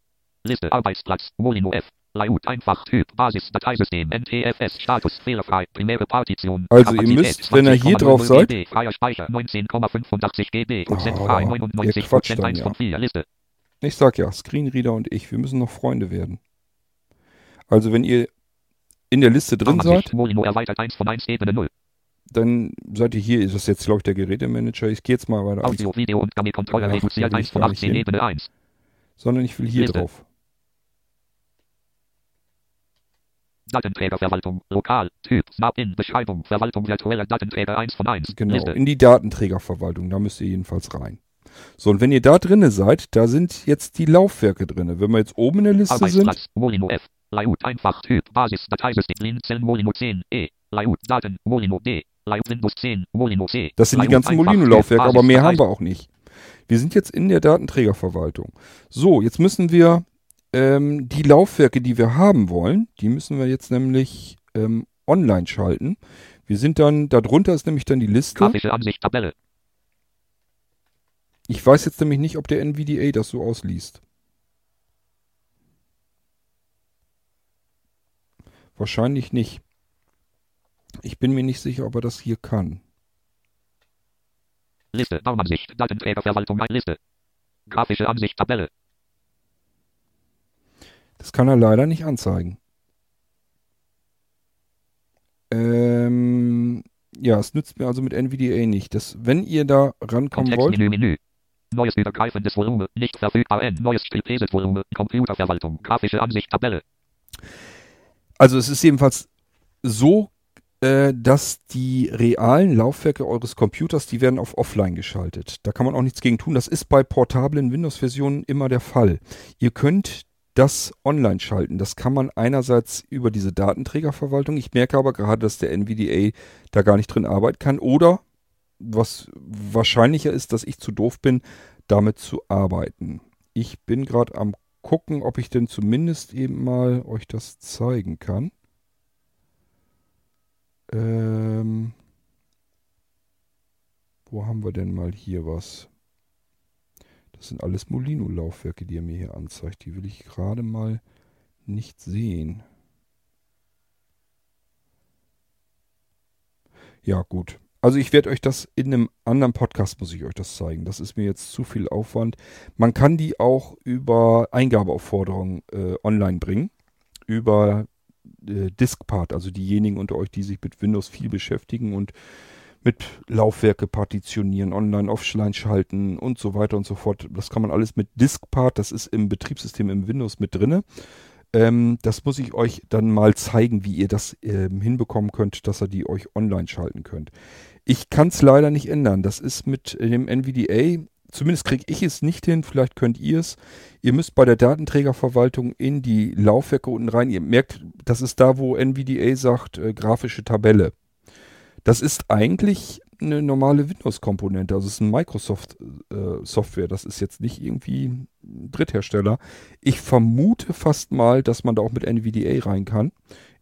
Liste. Arbeitsplatz. Molino F. Layout. Einfach. Typ. Basis. Dateisystem. NTFS. Status. Fehlerfrei. Primäre Partition. Also, ihr müsst, wenn ihr hier 20,00 drauf seid- Freier Speicher. 19,85 GB. Prozent frei. ihr 99 quatscht Prozent. dann, 1 ja. von 4. Liste. Ich sag ja, Screenreader und ich, wir müssen noch Freunde werden. Also, wenn ihr in der Liste drin seid, Molino erweitert 1 von 1 Ebene 0. dann seid ihr hier, ist das jetzt, glaube ich, der Gerätemanager. Ich gehe jetzt mal weiter. Audio, Video und Gammelkontrolle Ach, reduziert da will 1 ich von gar nicht 18 hin. Ebene 1. Sondern ich will hier Liste. drauf. Datenträgerverwaltung. Lokal. Typ. Snap-in. Beschreibung. Verwaltung virtueller Datenträger 1 von 1. Genau, Liste. in die Datenträgerverwaltung, da müsst ihr jedenfalls rein. So, und wenn ihr da drinne seid, da sind jetzt die Laufwerke drinne. Wenn wir jetzt oben in der Liste sind, Arbeitsplatz. Molino F. Layout. Einfach. Typ. Basis. Dateisystem. Linzen. Molino 10. E. Layout. Daten. Molino D. Layout Windows 10. Molino C. das sind die Layout ganzen einfach, Molino-Laufwerke, aber mehr haben wir auch nicht. Wir sind jetzt in der Datenträgerverwaltung. So, jetzt müssen wir ähm, die Laufwerke, die wir haben wollen, die müssen wir jetzt nämlich ähm, online schalten. Wir sind dann, darunter ist nämlich dann die Liste. Grafische Ansicht. Tabelle. Ich weiß jetzt nämlich nicht, ob der NVDA das so ausliest. Wahrscheinlich nicht. Ich bin mir nicht sicher, ob er das hier kann. Liste. Baumansicht. Datenträgerverwaltung. Liste. Grafische Ansicht. Tabelle. Das kann er leider nicht anzeigen. Ähm, ja, es nützt mir also mit NVDA nicht. Das, wenn ihr da rankommen wollt, Kontextmenü. Menü. Neues übergreifendes Volumen. Nicht verfügbar. N. Neues Volumen. Computerverwaltung. Grafische Ansicht. Tabelle. also es ist jedenfalls so, äh, dass die realen Laufwerke eures Computers, die werden auf Offline geschaltet. Da kann man auch nichts gegen tun. Das ist bei portablen Windows-Versionen immer der Fall. Ihr könnt das online schalten. Das kann man einerseits über diese Datenträgerverwaltung. Ich merke aber gerade, dass der NVDA da gar nicht drin arbeiten kann. Oder was wahrscheinlicher ist, dass ich zu doof bin, damit zu arbeiten. Ich bin gerade am gucken, ob ich denn zumindest eben mal euch das zeigen kann. Ähm, wo haben wir denn mal hier was? Das sind alles Molino-Laufwerke, die er mir hier anzeigt. Die will ich gerade mal nicht sehen. Ja, gut. Also ich werde euch das in einem anderen Podcast, muss ich euch das zeigen. Das ist mir jetzt zu viel Aufwand. Man kann die auch über Eingabeaufforderungen äh, online bringen. Über äh, Diskpart, also diejenigen unter euch, die sich mit Windows viel beschäftigen und mit Laufwerke partitionieren, online, offline schalten und so weiter und so fort. Das kann man alles mit Diskpart, das ist im Betriebssystem im Windows mit drinne. Ähm, das muss ich euch dann mal zeigen, wie ihr das ähm, hinbekommen könnt, dass ihr die euch online schalten könnt. Ich kann es leider nicht ändern. Das ist mit dem NVDA, zumindest kriege ich es nicht hin, vielleicht könnt ihr es. Ihr müsst bei der Datenträgerverwaltung in die Laufwerke unten rein. Ihr merkt, das ist da, wo NVDA sagt, äh, grafische Tabelle. Das ist eigentlich eine normale Windows-Komponente. Also es ist ein Microsoft-Software. Äh, das ist jetzt nicht irgendwie ein Dritthersteller. Ich vermute fast mal, dass man da auch mit NVDA rein kann.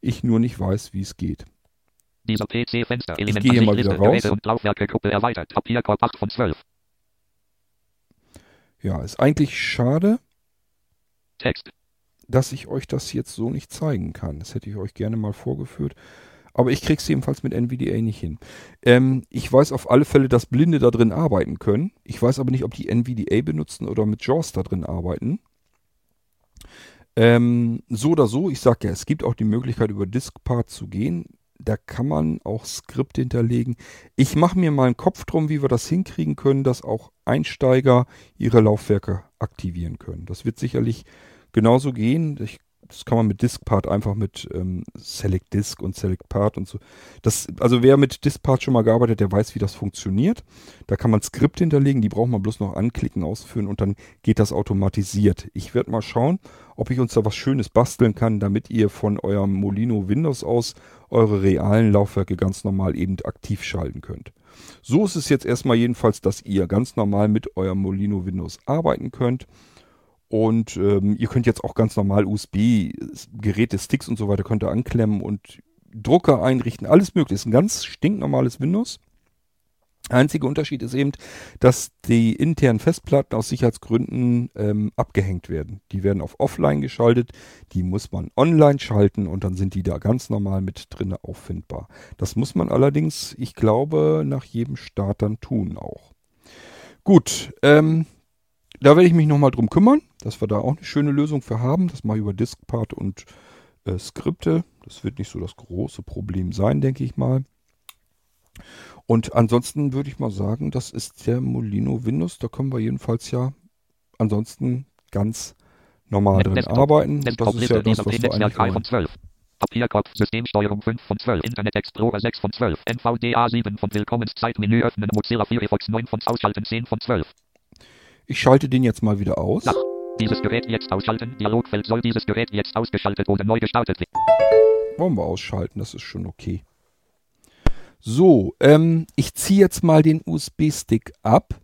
Ich nur nicht weiß, wie es geht. Dieser PC-Fenster, Element ich gehe mal wieder raus. und Laufwerke, erweitert, Papierkorb 8 von 12. Ja, ist eigentlich schade, Text. dass ich euch das jetzt so nicht zeigen kann. Das hätte ich euch gerne mal vorgeführt. Aber ich krieg's jedenfalls mit NVDA nicht hin. Ähm, ich weiß auf alle Fälle, dass Blinde da drin arbeiten können. Ich weiß aber nicht, ob die NVDA benutzen oder mit JAWS da drin arbeiten. Ähm, so oder so, ich sage ja, es gibt auch die Möglichkeit, über Diskpart zu gehen. Da kann man auch Skripte hinterlegen. Ich mache mir mal einen Kopf drum, wie wir das hinkriegen können, dass auch Einsteiger ihre Laufwerke aktivieren können. Das wird sicherlich genauso gehen. Ich das kann man mit Diskpart einfach mit ähm, Select Disk und Select Part und so. Das, also wer mit Diskpart schon mal gearbeitet, der weiß, wie das funktioniert. Da kann man Skripte hinterlegen, die braucht man bloß noch anklicken, ausführen und dann geht das automatisiert. Ich werde mal schauen, ob ich uns da was Schönes basteln kann, damit ihr von eurem Molino Windows aus eure realen Laufwerke ganz normal eben aktiv schalten könnt. So ist es jetzt erstmal jedenfalls, dass ihr ganz normal mit eurem Molino Windows arbeiten könnt. Und ähm, ihr könnt jetzt auch ganz normal USB-Geräte, Sticks und so weiter könnt ihr anklemmen und Drucker einrichten, alles möglich. Ist ein ganz stinknormales Windows. Einziger Unterschied ist eben, dass die internen Festplatten aus Sicherheitsgründen ähm, abgehängt werden. Die werden auf Offline geschaltet, die muss man online schalten und dann sind die da ganz normal mit drin auffindbar. Das muss man allerdings, ich glaube, nach jedem Start dann tun auch. Gut, ähm, da werde ich mich nochmal drum kümmern, dass wir da auch eine schöne Lösung für haben. Das mache ich über Diskpart und äh, Skripte. Das wird nicht so das große Problem sein, denke ich mal. Und ansonsten würde ich mal sagen, das ist der Molino Windows. Da können wir jedenfalls ja ansonsten ganz normal drin Desktop. arbeiten. Desktop das ist ja das, was wir Netzwerk eigentlich 3 von wollen. 12. Papierkorb, Systemsteuerung 5 von 12, Internet Explorer 6 von 12, NVDA 7 von Willkommenszeitmenü öffnen, Mozilla Firefox 9 von Ausschalten 10 von 12. Ich schalte den jetzt mal wieder aus. Nach. Dieses Gerät jetzt ausschalten. Dialogfeld soll dieses Gerät jetzt ausgeschaltet oder neu gestartet werden. Wollen wir ausschalten, das ist schon okay. So, ähm, ich ziehe jetzt mal den USB-Stick ab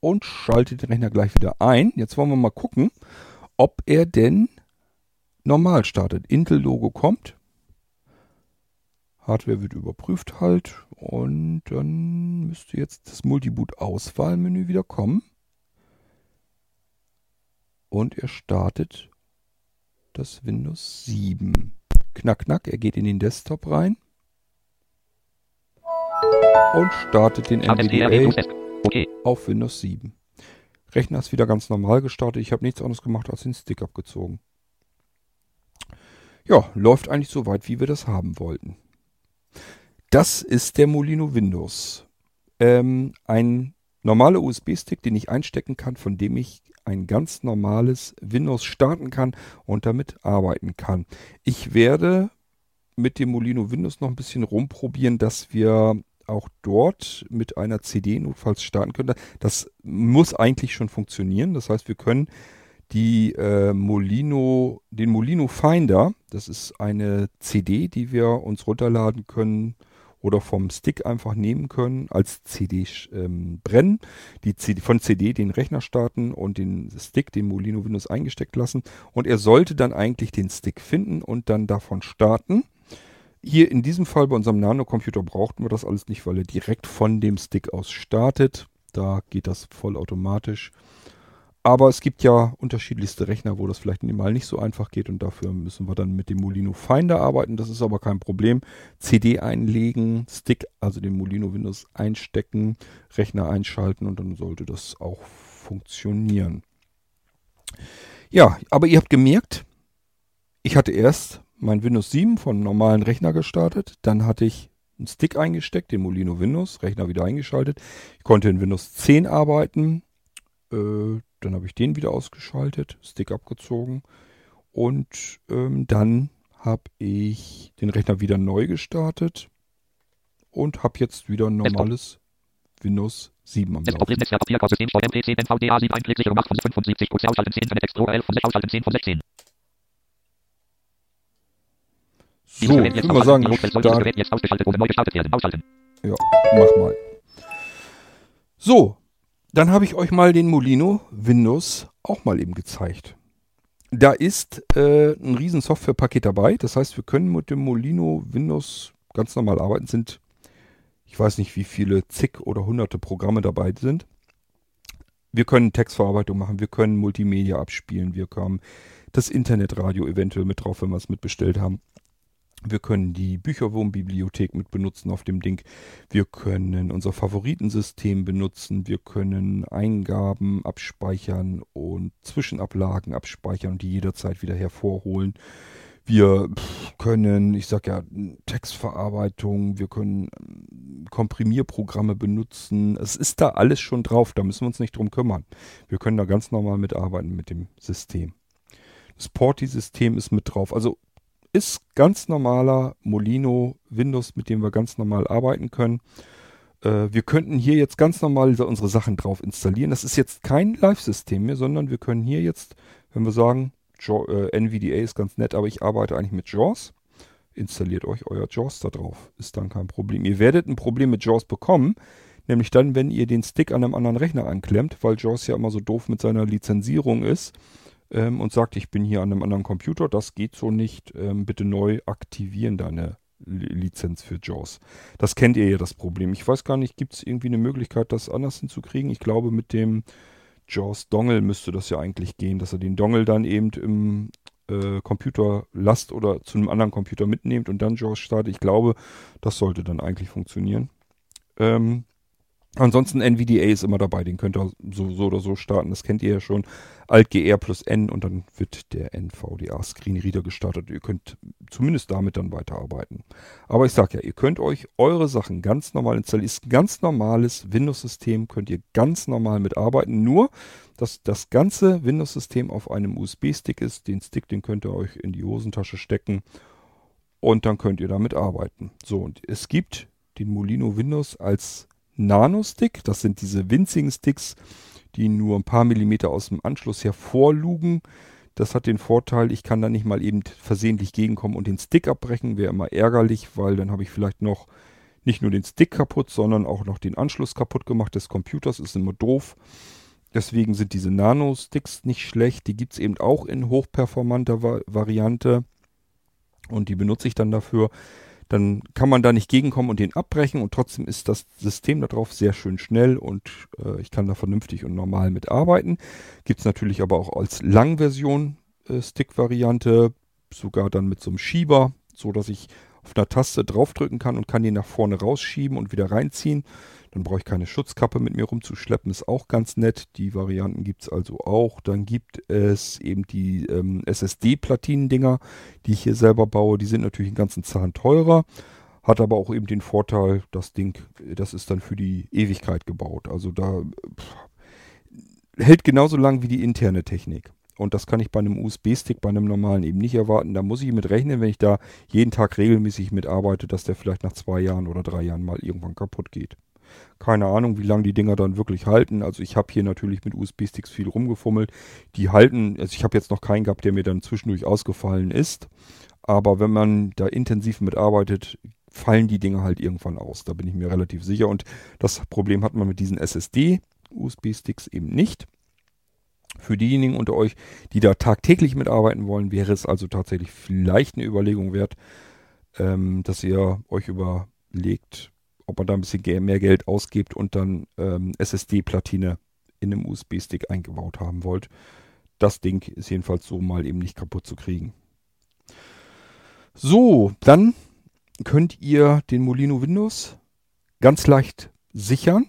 und schalte den Rechner gleich wieder ein. Jetzt wollen wir mal gucken, ob er denn normal startet. Intel-Logo kommt. Hardware wird überprüft halt. Und dann müsste jetzt das Multiboot-Auswahlmenü wieder kommen. Und er startet das Windows 7. Knack, knack, er geht in den Desktop rein. Und startet den NVDA Okay. auf Windows 7. Rechner ist wieder ganz normal gestartet. Ich habe nichts anderes gemacht, als den Stick abgezogen. Ja, läuft eigentlich so weit, wie wir das haben wollten. Das ist der Molino Windows. Ähm, ein normaler USB-Stick, den ich einstecken kann, von dem ich ein ganz normales Windows starten kann und damit arbeiten kann. Ich werde mit dem Molino Windows noch ein bisschen rumprobieren, dass wir auch dort mit einer CD notfalls starten können. Das muss eigentlich schon funktionieren. Das heißt, wir können die äh, Molino, den Molino Finder, das ist eine CD, die wir uns runterladen können oder vom Stick einfach nehmen können, als CD ähm, brennen, die CD, von CD den Rechner starten und den Stick, den Molino Windows eingesteckt lassen und er sollte dann eigentlich den Stick finden und dann davon starten. Hier in diesem Fall bei unserem Nano-Computer brauchten wir das alles nicht, weil er direkt von dem Stick aus startet. Da geht das vollautomatisch. Aber es gibt ja unterschiedlichste Rechner, wo das vielleicht mal nicht so einfach geht und dafür müssen wir dann mit dem Molino Finder arbeiten. Das ist aber kein Problem. CD einlegen, Stick, also den Molino Windows einstecken, Rechner einschalten und dann sollte das auch funktionieren. Ja, aber ihr habt gemerkt, ich hatte erst mein Windows 7 von normalen Rechner gestartet, dann hatte ich einen Stick eingesteckt, den Molino Windows, Rechner wieder eingeschaltet. Ich konnte in Windows 10 arbeiten, äh, dann habe ich den wieder ausgeschaltet, Stick abgezogen und ähm, dann habe ich den Rechner wieder neu gestartet und habe jetzt wieder ein normales Windows 7 am Desktop Laufen. Netzwerk Papierkorb Systemsteuer MPC NVDA 7 Einklicksichere Macht von 75 Kurz ausschalten 10 Internet Explorer 11 von 6 ausschalten 10 von 16. So, ich würde mal sagen, start, ja, mach mal. So, dann habe ich euch mal den Molino Windows auch mal eben gezeigt. Da ist äh, ein riesen Softwarepaket dabei. Das heißt, wir können mit dem Molino Windows ganz normal arbeiten. Sind, ich weiß nicht, wie viele zig oder hunderte Programme dabei sind. Wir können Textverarbeitung machen, wir können Multimedia abspielen, wir haben das Internetradio eventuell mit drauf, wenn wir es mitbestellt haben. Wir können die Bücherwurmbibliothek mit benutzen auf dem Ding. Wir können unser Favoritensystem benutzen. Wir können Eingaben abspeichern und Zwischenablagen abspeichern und die jederzeit wieder hervorholen. Wir können, ich sag ja, Textverarbeitung, wir können ähm, Komprimierprogramme benutzen. Es ist da alles schon drauf, da müssen wir uns nicht drum kümmern. Wir können da ganz normal mitarbeiten mit dem System. Das Porti-System ist mit drauf. Also ist ganz normaler Molino Windows, mit dem wir ganz normal arbeiten können. Äh, wir könnten hier jetzt ganz normal unsere Sachen drauf installieren. Das ist jetzt kein Live-System mehr, sondern wir können hier jetzt, wenn wir sagen, Jo- äh, NVDA ist ganz nett, aber ich arbeite eigentlich mit JAWS, installiert euch euer JAWS da drauf. Ist dann kein Problem. Ihr werdet ein Problem mit JAWS bekommen, nämlich dann, wenn ihr den Stick an einem anderen Rechner anklemmt, weil JAWS ja immer so doof mit seiner Lizenzierung ist ähm, und sagt, ich bin hier an einem anderen Computer, das geht so nicht, ähm, bitte neu aktivieren deine Li- Lizenz für JAWS. Das kennt ihr ja das Problem. Ich weiß gar nicht, gibt es irgendwie eine Möglichkeit, das anders hinzukriegen? Ich glaube, mit dem JAWS Dongle müsste das ja eigentlich gehen, dass er den Dongle dann eben im äh, Computer lasst oder zu einem anderen Computer mitnehmt und dann JAWS startet. Ich glaube, das sollte dann eigentlich funktionieren. Ähm, ansonsten NVDA ist immer dabei, den könnt ihr so, so oder so starten, das kennt ihr ja schon. Alt GR plus N und dann wird der NVDA Screenreader gestartet. Ihr könnt zumindest damit dann weiterarbeiten. Aber ich sag ja, ihr könnt euch eure Sachen ganz normal installieren. Ist ein ganz normales Windows-System, könnt ihr ganz normal mitarbeiten. Nur, dass das ganze Windows-System auf einem USB-Stick ist. Den Stick, den könnt ihr euch in die Hosentasche stecken und dann könnt ihr damit arbeiten. So, und es gibt den Molino Windows als Nano-Stick. Das sind diese winzigen Sticks, die nur ein paar Millimeter aus dem Anschluss hervorlugen. Das hat den Vorteil, ich kann da nicht mal eben versehentlich gegenkommen und den Stick abbrechen. Wäre immer ärgerlich, weil dann habe ich vielleicht noch nicht nur den Stick kaputt, sondern auch noch den Anschluss kaputt gemacht des Computers. Ist immer doof. Deswegen sind diese Nano-Sticks nicht schlecht. Die gibt es eben auch in hochperformanter Va Variante. Und die benutze ich dann dafür. Dann kann man da nicht gegenkommen und den abbrechen und trotzdem ist das System darauf sehr schön schnell und äh, ich kann da vernünftig und normal mitarbeiten. Gibt es natürlich aber auch als Langversion äh, Stick-Variante, sogar dann mit so einem Schieber, so dass ich auf einer Taste draufdrücken kann und kann den nach vorne rausschieben und wieder reinziehen. Dann brauche ich keine Schutzkappe mit mir rumzuschleppen, ist auch ganz nett. Die Varianten gibt es also auch. Dann gibt es eben die ähm, SSD-Platinen-Dinger, die ich hier selber baue. Die sind natürlich einen ganzen Zahn teurer. Hat aber auch eben den Vorteil, das Ding, das ist dann für die Ewigkeit gebaut. Also da pff, hält genauso lang wie die interne Technik. Und das kann ich bei einem USB-Stick, bei einem normalen eben nicht erwarten. Da muss ich mit rechnen, wenn ich da jeden Tag regelmäßig mitarbeite, dass der vielleicht nach zwei Jahren oder drei Jahren mal irgendwann kaputt geht. Keine Ahnung, wie lange die Dinger dann wirklich halten. Also ich habe hier natürlich mit USB-Sticks viel rumgefummelt. Die halten, also ich habe jetzt noch keinen gehabt, der mir dann zwischendurch ausgefallen ist. Aber wenn man da intensiv mitarbeitet, fallen die Dinge halt irgendwann aus. Da bin ich mir relativ sicher. Und das Problem hat man mit diesen SSD-USB-Sticks eben nicht. Für diejenigen unter euch, die da tagtäglich mitarbeiten wollen, wäre es also tatsächlich vielleicht eine Überlegung wert, ähm, dass ihr euch überlegt, ob man da ein bisschen mehr Geld ausgibt und dann ähm, SSD-Platine in einem USB-Stick eingebaut haben wollt. Das Ding ist jedenfalls so mal eben nicht kaputt zu kriegen. So, dann könnt ihr den Molino Windows ganz leicht sichern,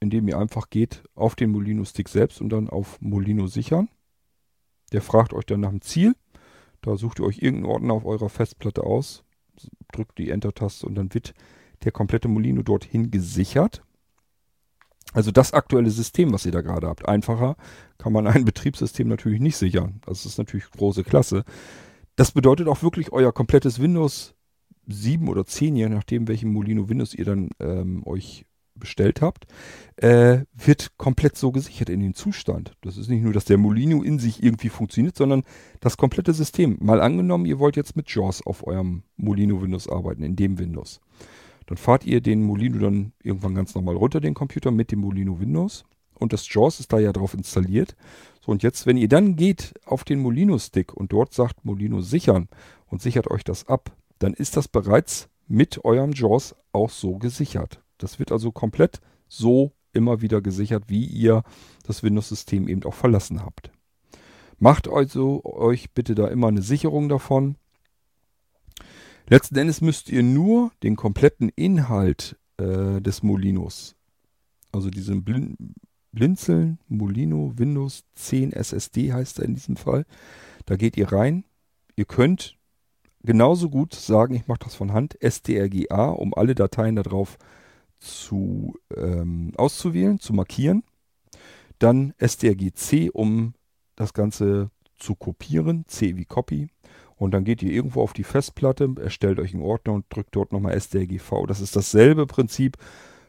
indem ihr einfach geht auf den Molino Stick selbst und dann auf Molino sichern. Der fragt euch dann nach dem Ziel. Da sucht ihr euch irgendeinen Ordner auf eurer Festplatte aus, drückt die Enter-Taste und dann wird der komplette Molino dorthin gesichert. Also das aktuelle System, was ihr da gerade habt. Einfacher kann man ein Betriebssystem natürlich nicht sichern. Das ist natürlich große Klasse. Das bedeutet auch wirklich euer komplettes Windows 7 oder 10, je nachdem, welchen Molino Windows ihr dann ähm, euch bestellt habt, äh, wird komplett so gesichert in den Zustand. Das ist nicht nur, dass der Molino in sich irgendwie funktioniert, sondern das komplette System. Mal angenommen, ihr wollt jetzt mit JAWS auf eurem Molino Windows arbeiten, in dem Windows. Dann fahrt ihr den Molino dann irgendwann ganz normal runter, den Computer mit dem Molino Windows. Und das JAWS ist da ja drauf installiert. So, und jetzt, wenn ihr dann geht auf den Molino-Stick und dort sagt Molino sichern und sichert euch das ab, dann ist das bereits mit eurem JAWS auch so gesichert. Das wird also komplett so immer wieder gesichert, wie ihr das Windows-System eben auch verlassen habt. Macht also euch bitte da immer eine Sicherung davon. Letzten Endes müsst ihr nur den kompletten Inhalt äh, des Molinos, also diesen Blin Blinzeln Molino Windows 10 SSD heißt er in diesem Fall, da geht ihr rein. Ihr könnt genauso gut sagen, ich mache das von Hand, strga, um alle Dateien darauf zu ähm, auszuwählen, zu markieren. Dann strgc, um das Ganze zu kopieren, c wie Copy. Und dann geht ihr irgendwo auf die Festplatte, erstellt euch einen Ordner und drückt dort nochmal strgv. Das ist dasselbe Prinzip,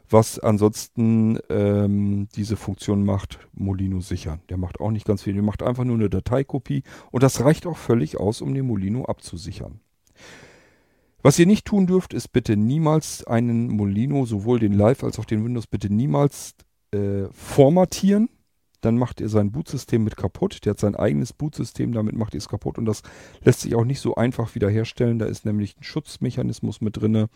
was ansonsten ähm, diese Funktion macht, Molino sichern. Der macht auch nicht ganz viel, der macht einfach nur eine Dateikopie und das reicht auch völlig aus, um den Molino abzusichern. Was ihr nicht tun dürft, ist bitte niemals einen Molino, sowohl den Live als auch den Windows, bitte niemals äh, formatieren. Dann macht ihr sein Bootsystem mit kaputt. Der hat sein eigenes Bootsystem, damit macht ihr es kaputt. Und das lässt sich auch nicht so einfach wiederherstellen. Da ist nämlich ein Schutzmechanismus mit drinne.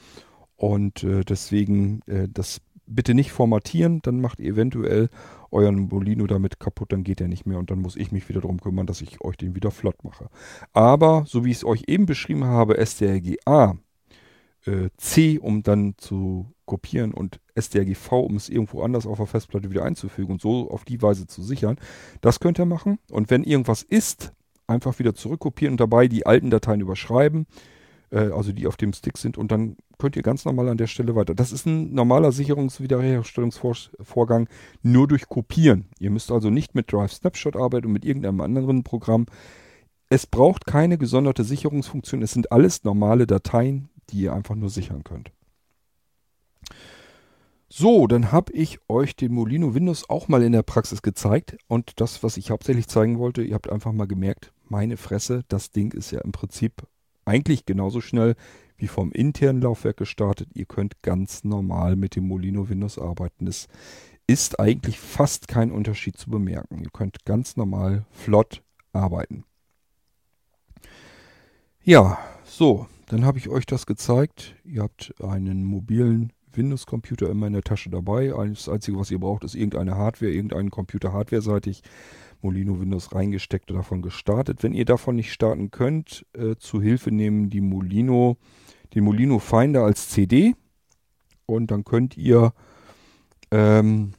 Und äh, deswegen äh, das bitte nicht formatieren. Dann macht ihr eventuell euren Molino damit kaputt, dann geht er nicht mehr und dann muss ich mich wieder darum kümmern, dass ich euch den wieder flott mache. Aber, so wie ich es euch eben beschrieben habe, strga äh, C, um dann zu kopieren und strgv, um es irgendwo anders auf der Festplatte wieder einzufügen und so auf die Weise zu sichern, das könnt ihr machen. Und wenn irgendwas ist, einfach wieder zurückkopieren und dabei die alten Dateien überschreiben äh, also die auf dem Stick sind und dann könnt ihr ganz normal an der Stelle weiter. Das ist ein normaler Sicherungswiederherstellungsvorgang nur durch Kopieren. Ihr müsst also nicht mit Drive Snapshot arbeiten und mit irgendeinem anderen Programm. Es braucht keine gesonderte Sicherungsfunktion. Es sind alles normale Dateien, die ihr einfach nur sichern könnt. So, dann habe ich euch den Molino Windows auch mal in der Praxis gezeigt. Und das, was ich hauptsächlich zeigen wollte, ihr habt einfach mal gemerkt, meine Fresse, das Ding ist ja im Prinzip eigentlich genauso schnell wie vom internen Laufwerk gestartet. Ihr könnt ganz normal mit dem Molino Windows arbeiten. Es ist eigentlich fast kein Unterschied zu bemerken. Ihr könnt ganz normal flott arbeiten. Ja, so, dann habe ich euch das gezeigt. Ihr habt einen mobilen Windows-Computer immer in der Tasche dabei. Das Einzige, was ihr braucht, ist irgendeine Hardware, irgendeinen Computer hardware-seitig. Molino Windows reingesteckt und davon gestartet. Wenn ihr davon nicht starten könnt, äh, zu Hilfe nehmen die Molino, den Molino Finder als CD und dann könnt ihr ähm,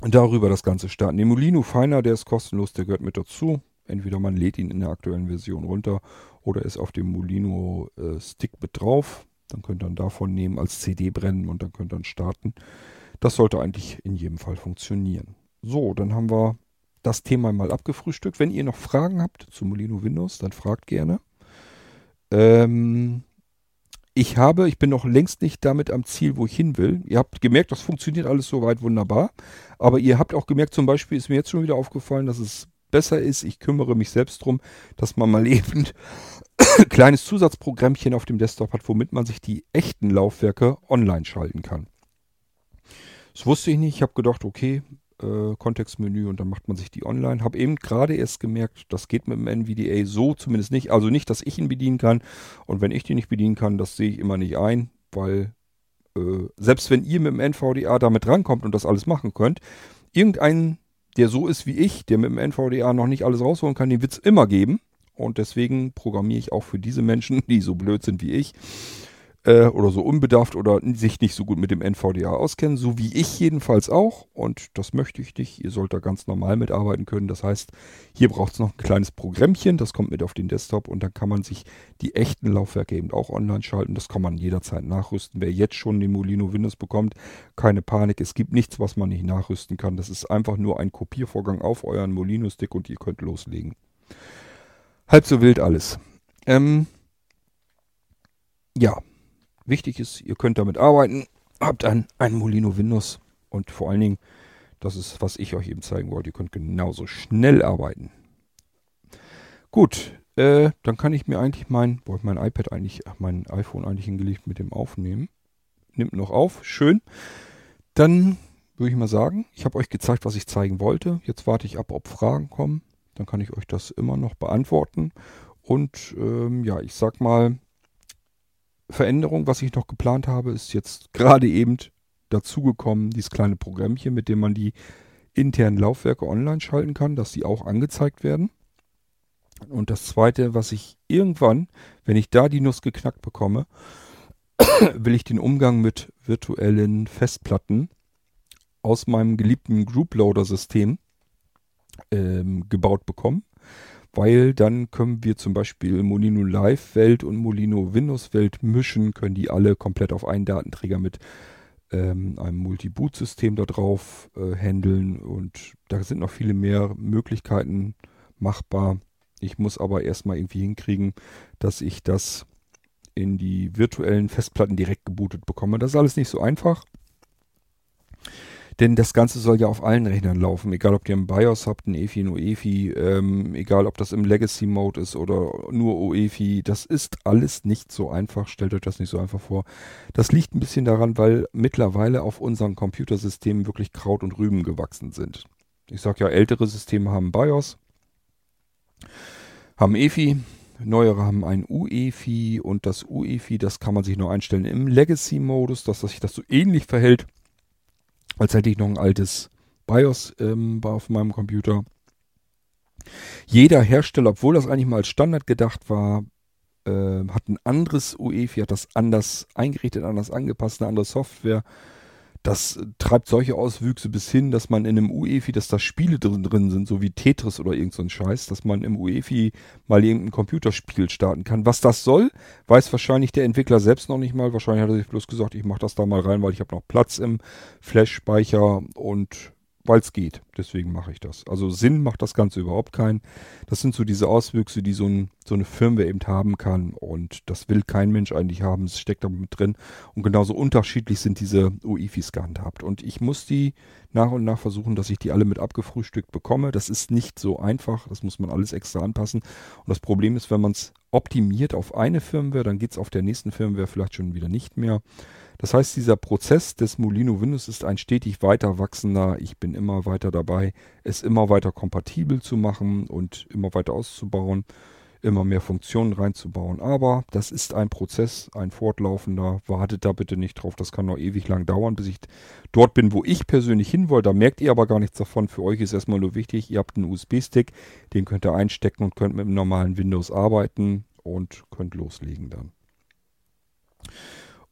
darüber das Ganze starten. Den Molino Finder, der ist kostenlos, der gehört mit dazu. Entweder man lädt ihn in der aktuellen Version runter oder ist auf dem Molino äh, Stick mit drauf. Dann könnt ihr dann davon nehmen, als CD brennen und dann könnt ihr dann starten. Das sollte eigentlich in jedem Fall funktionieren. So, dann haben wir das Thema mal abgefrühstückt. Wenn ihr noch Fragen habt zu Molino Windows, dann fragt gerne. Ähm, ich habe, ich bin noch längst nicht damit am Ziel, wo ich hin will. Ihr habt gemerkt, das funktioniert alles soweit wunderbar. Aber ihr habt auch gemerkt, zum Beispiel ist mir jetzt schon wieder aufgefallen, dass es besser ist, ich kümmere mich selbst drum, dass man mal eben ein kleines Zusatzprogrammchen auf dem Desktop hat, womit man sich die echten Laufwerke online schalten kann. Das wusste ich nicht. Ich habe gedacht, okay, äh, Kontextmenü und dann macht man sich die online. Habe eben gerade erst gemerkt, das geht mit dem NVDA so zumindest nicht. Also nicht, dass ich ihn bedienen kann. Und wenn ich den nicht bedienen kann, das sehe ich immer nicht ein, weil äh, selbst wenn ihr mit dem NVDA damit rankommt und das alles machen könnt, irgendeinen, der so ist wie ich, der mit dem NVDA noch nicht alles rausholen kann, den wird es immer geben. Und deswegen programmiere ich auch für diese Menschen, die so blöd sind wie ich, äh, oder so unbedarft oder sich nicht so gut mit dem NVDA auskennen, so wie ich jedenfalls auch. Und das möchte ich nicht. Ihr sollt da ganz normal mitarbeiten können. Das heißt, hier braucht es noch ein kleines Programmchen, das kommt mit auf den Desktop und dann kann man sich die echten Laufwerke eben auch online schalten. Das kann man jederzeit nachrüsten. Wer jetzt schon den Molino Windows bekommt, keine Panik. Es gibt nichts, was man nicht nachrüsten kann. Das ist einfach nur ein Kopiervorgang auf euren Molino-Stick und ihr könnt loslegen. Halb so wild alles. Ähm, ja, Wichtig ist, ihr könnt damit arbeiten. habt ein, ein Molino Windows und vor allen Dingen, das ist, was ich euch eben zeigen wollte, ihr könnt genauso schnell arbeiten. Gut, äh, dann kann ich mir eigentlich mein, wo ich mein iPad eigentlich, mein iPhone eigentlich hingelegt mit dem Aufnehmen. Nimmt noch auf, schön. Dann würde ich mal sagen, ich habe euch gezeigt, was ich zeigen wollte. Jetzt warte ich ab, ob Fragen kommen. Dann kann ich euch das immer noch beantworten. Und ähm, ja, ich sag mal, Veränderung, was ich noch geplant habe, ist jetzt gerade eben dazugekommen, dieses kleine Programmchen, mit dem man die internen Laufwerke online schalten kann, dass die auch angezeigt werden. Und das zweite, was ich irgendwann, wenn ich da die Nuss geknackt bekomme, will ich den Umgang mit virtuellen Festplatten aus meinem geliebten Grouploader-System ähm, gebaut bekommen weil dann können wir zum Beispiel Molino Live Welt und Molino Windows Welt mischen, können die alle komplett auf einen Datenträger mit ähm, einem Multi-Boot-System da drauf äh, handeln und da sind noch viele mehr Möglichkeiten machbar. Ich muss aber erstmal irgendwie hinkriegen, dass ich das in die virtuellen Festplatten direkt gebootet bekomme. Das ist alles nicht so einfach. Denn das Ganze soll ja auf allen Rechnern laufen, egal ob ihr ein BIOS habt, ein EFI, ein UEFI, ähm, egal ob das im Legacy-Mode ist oder nur UEFI, das ist alles nicht so einfach, stellt euch das nicht so einfach vor. Das liegt ein bisschen daran, weil mittlerweile auf unseren Computersystemen wirklich Kraut und Rüben gewachsen sind. Ich sag ja, ältere Systeme haben BIOS, haben EFI, neuere haben ein UEFI und das UEFI, das kann man sich nur einstellen im Legacy-Modus, dass sich das so ähnlich verhält als hätte ich noch ein altes BIOS ähm, auf meinem Computer. Jeder Hersteller, obwohl das eigentlich mal als Standard gedacht war, äh, hat ein anderes UEFI, hat das anders eingerichtet, anders angepasst, eine andere Software. Das treibt solche Auswüchse bis hin, dass man in einem UEFI, dass da Spiele drin, drin sind, so wie Tetris oder irgend so ein Scheiß, dass man im UEFI mal irgendein Computerspiel starten kann. Was das soll, weiß wahrscheinlich der Entwickler selbst noch nicht mal. Wahrscheinlich hat er sich bloß gesagt, ich mache das da mal rein, weil ich habe noch Platz im Flash-Speicher und weil es geht. Deswegen mache ich das. Also Sinn macht das Ganze überhaupt keinen. Das sind so diese Auswüchse, die so, ein, so eine Firmware eben haben kann. Und das will kein Mensch eigentlich haben. Es steckt da mit drin. Und genauso unterschiedlich sind diese UEFIs gehandhabt. Und ich muss die nach und nach versuchen, dass ich die alle mit abgefrühstückt bekomme. Das ist nicht so einfach. Das muss man alles extra anpassen. Und das Problem ist, wenn man es optimiert auf eine Firmware, dann geht es auf der nächsten Firmware vielleicht schon wieder nicht mehr. Das heißt, dieser Prozess des Molino Windows ist ein stetig weiter wachsender. Ich bin immer weiter dabei, es immer weiter kompatibel zu machen und immer weiter auszubauen, immer mehr Funktionen reinzubauen. Aber das ist ein Prozess, ein fortlaufender. Wartet da bitte nicht drauf. Das kann noch ewig lang dauern, bis ich dort bin, wo ich persönlich hin wollte. Da merkt ihr aber gar nichts davon. Für euch ist erstmal nur wichtig, ihr habt einen USB-Stick, den könnt ihr einstecken und könnt mit dem normalen Windows arbeiten und könnt loslegen dann.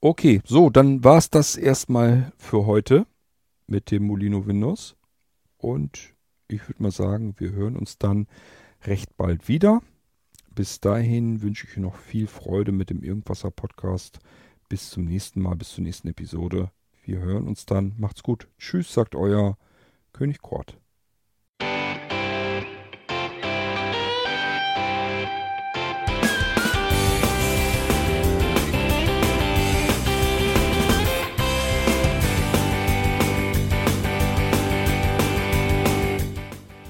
Okay, so, dann war es das erstmal für heute mit dem Molino Windows. Und ich würde mal sagen, wir hören uns dann recht bald wieder. Bis dahin wünsche ich noch viel Freude mit dem Irgendwasser Podcast. Bis zum nächsten Mal, bis zur nächsten Episode. Wir hören uns dann. Macht's gut. Tschüss, sagt euer König Kort.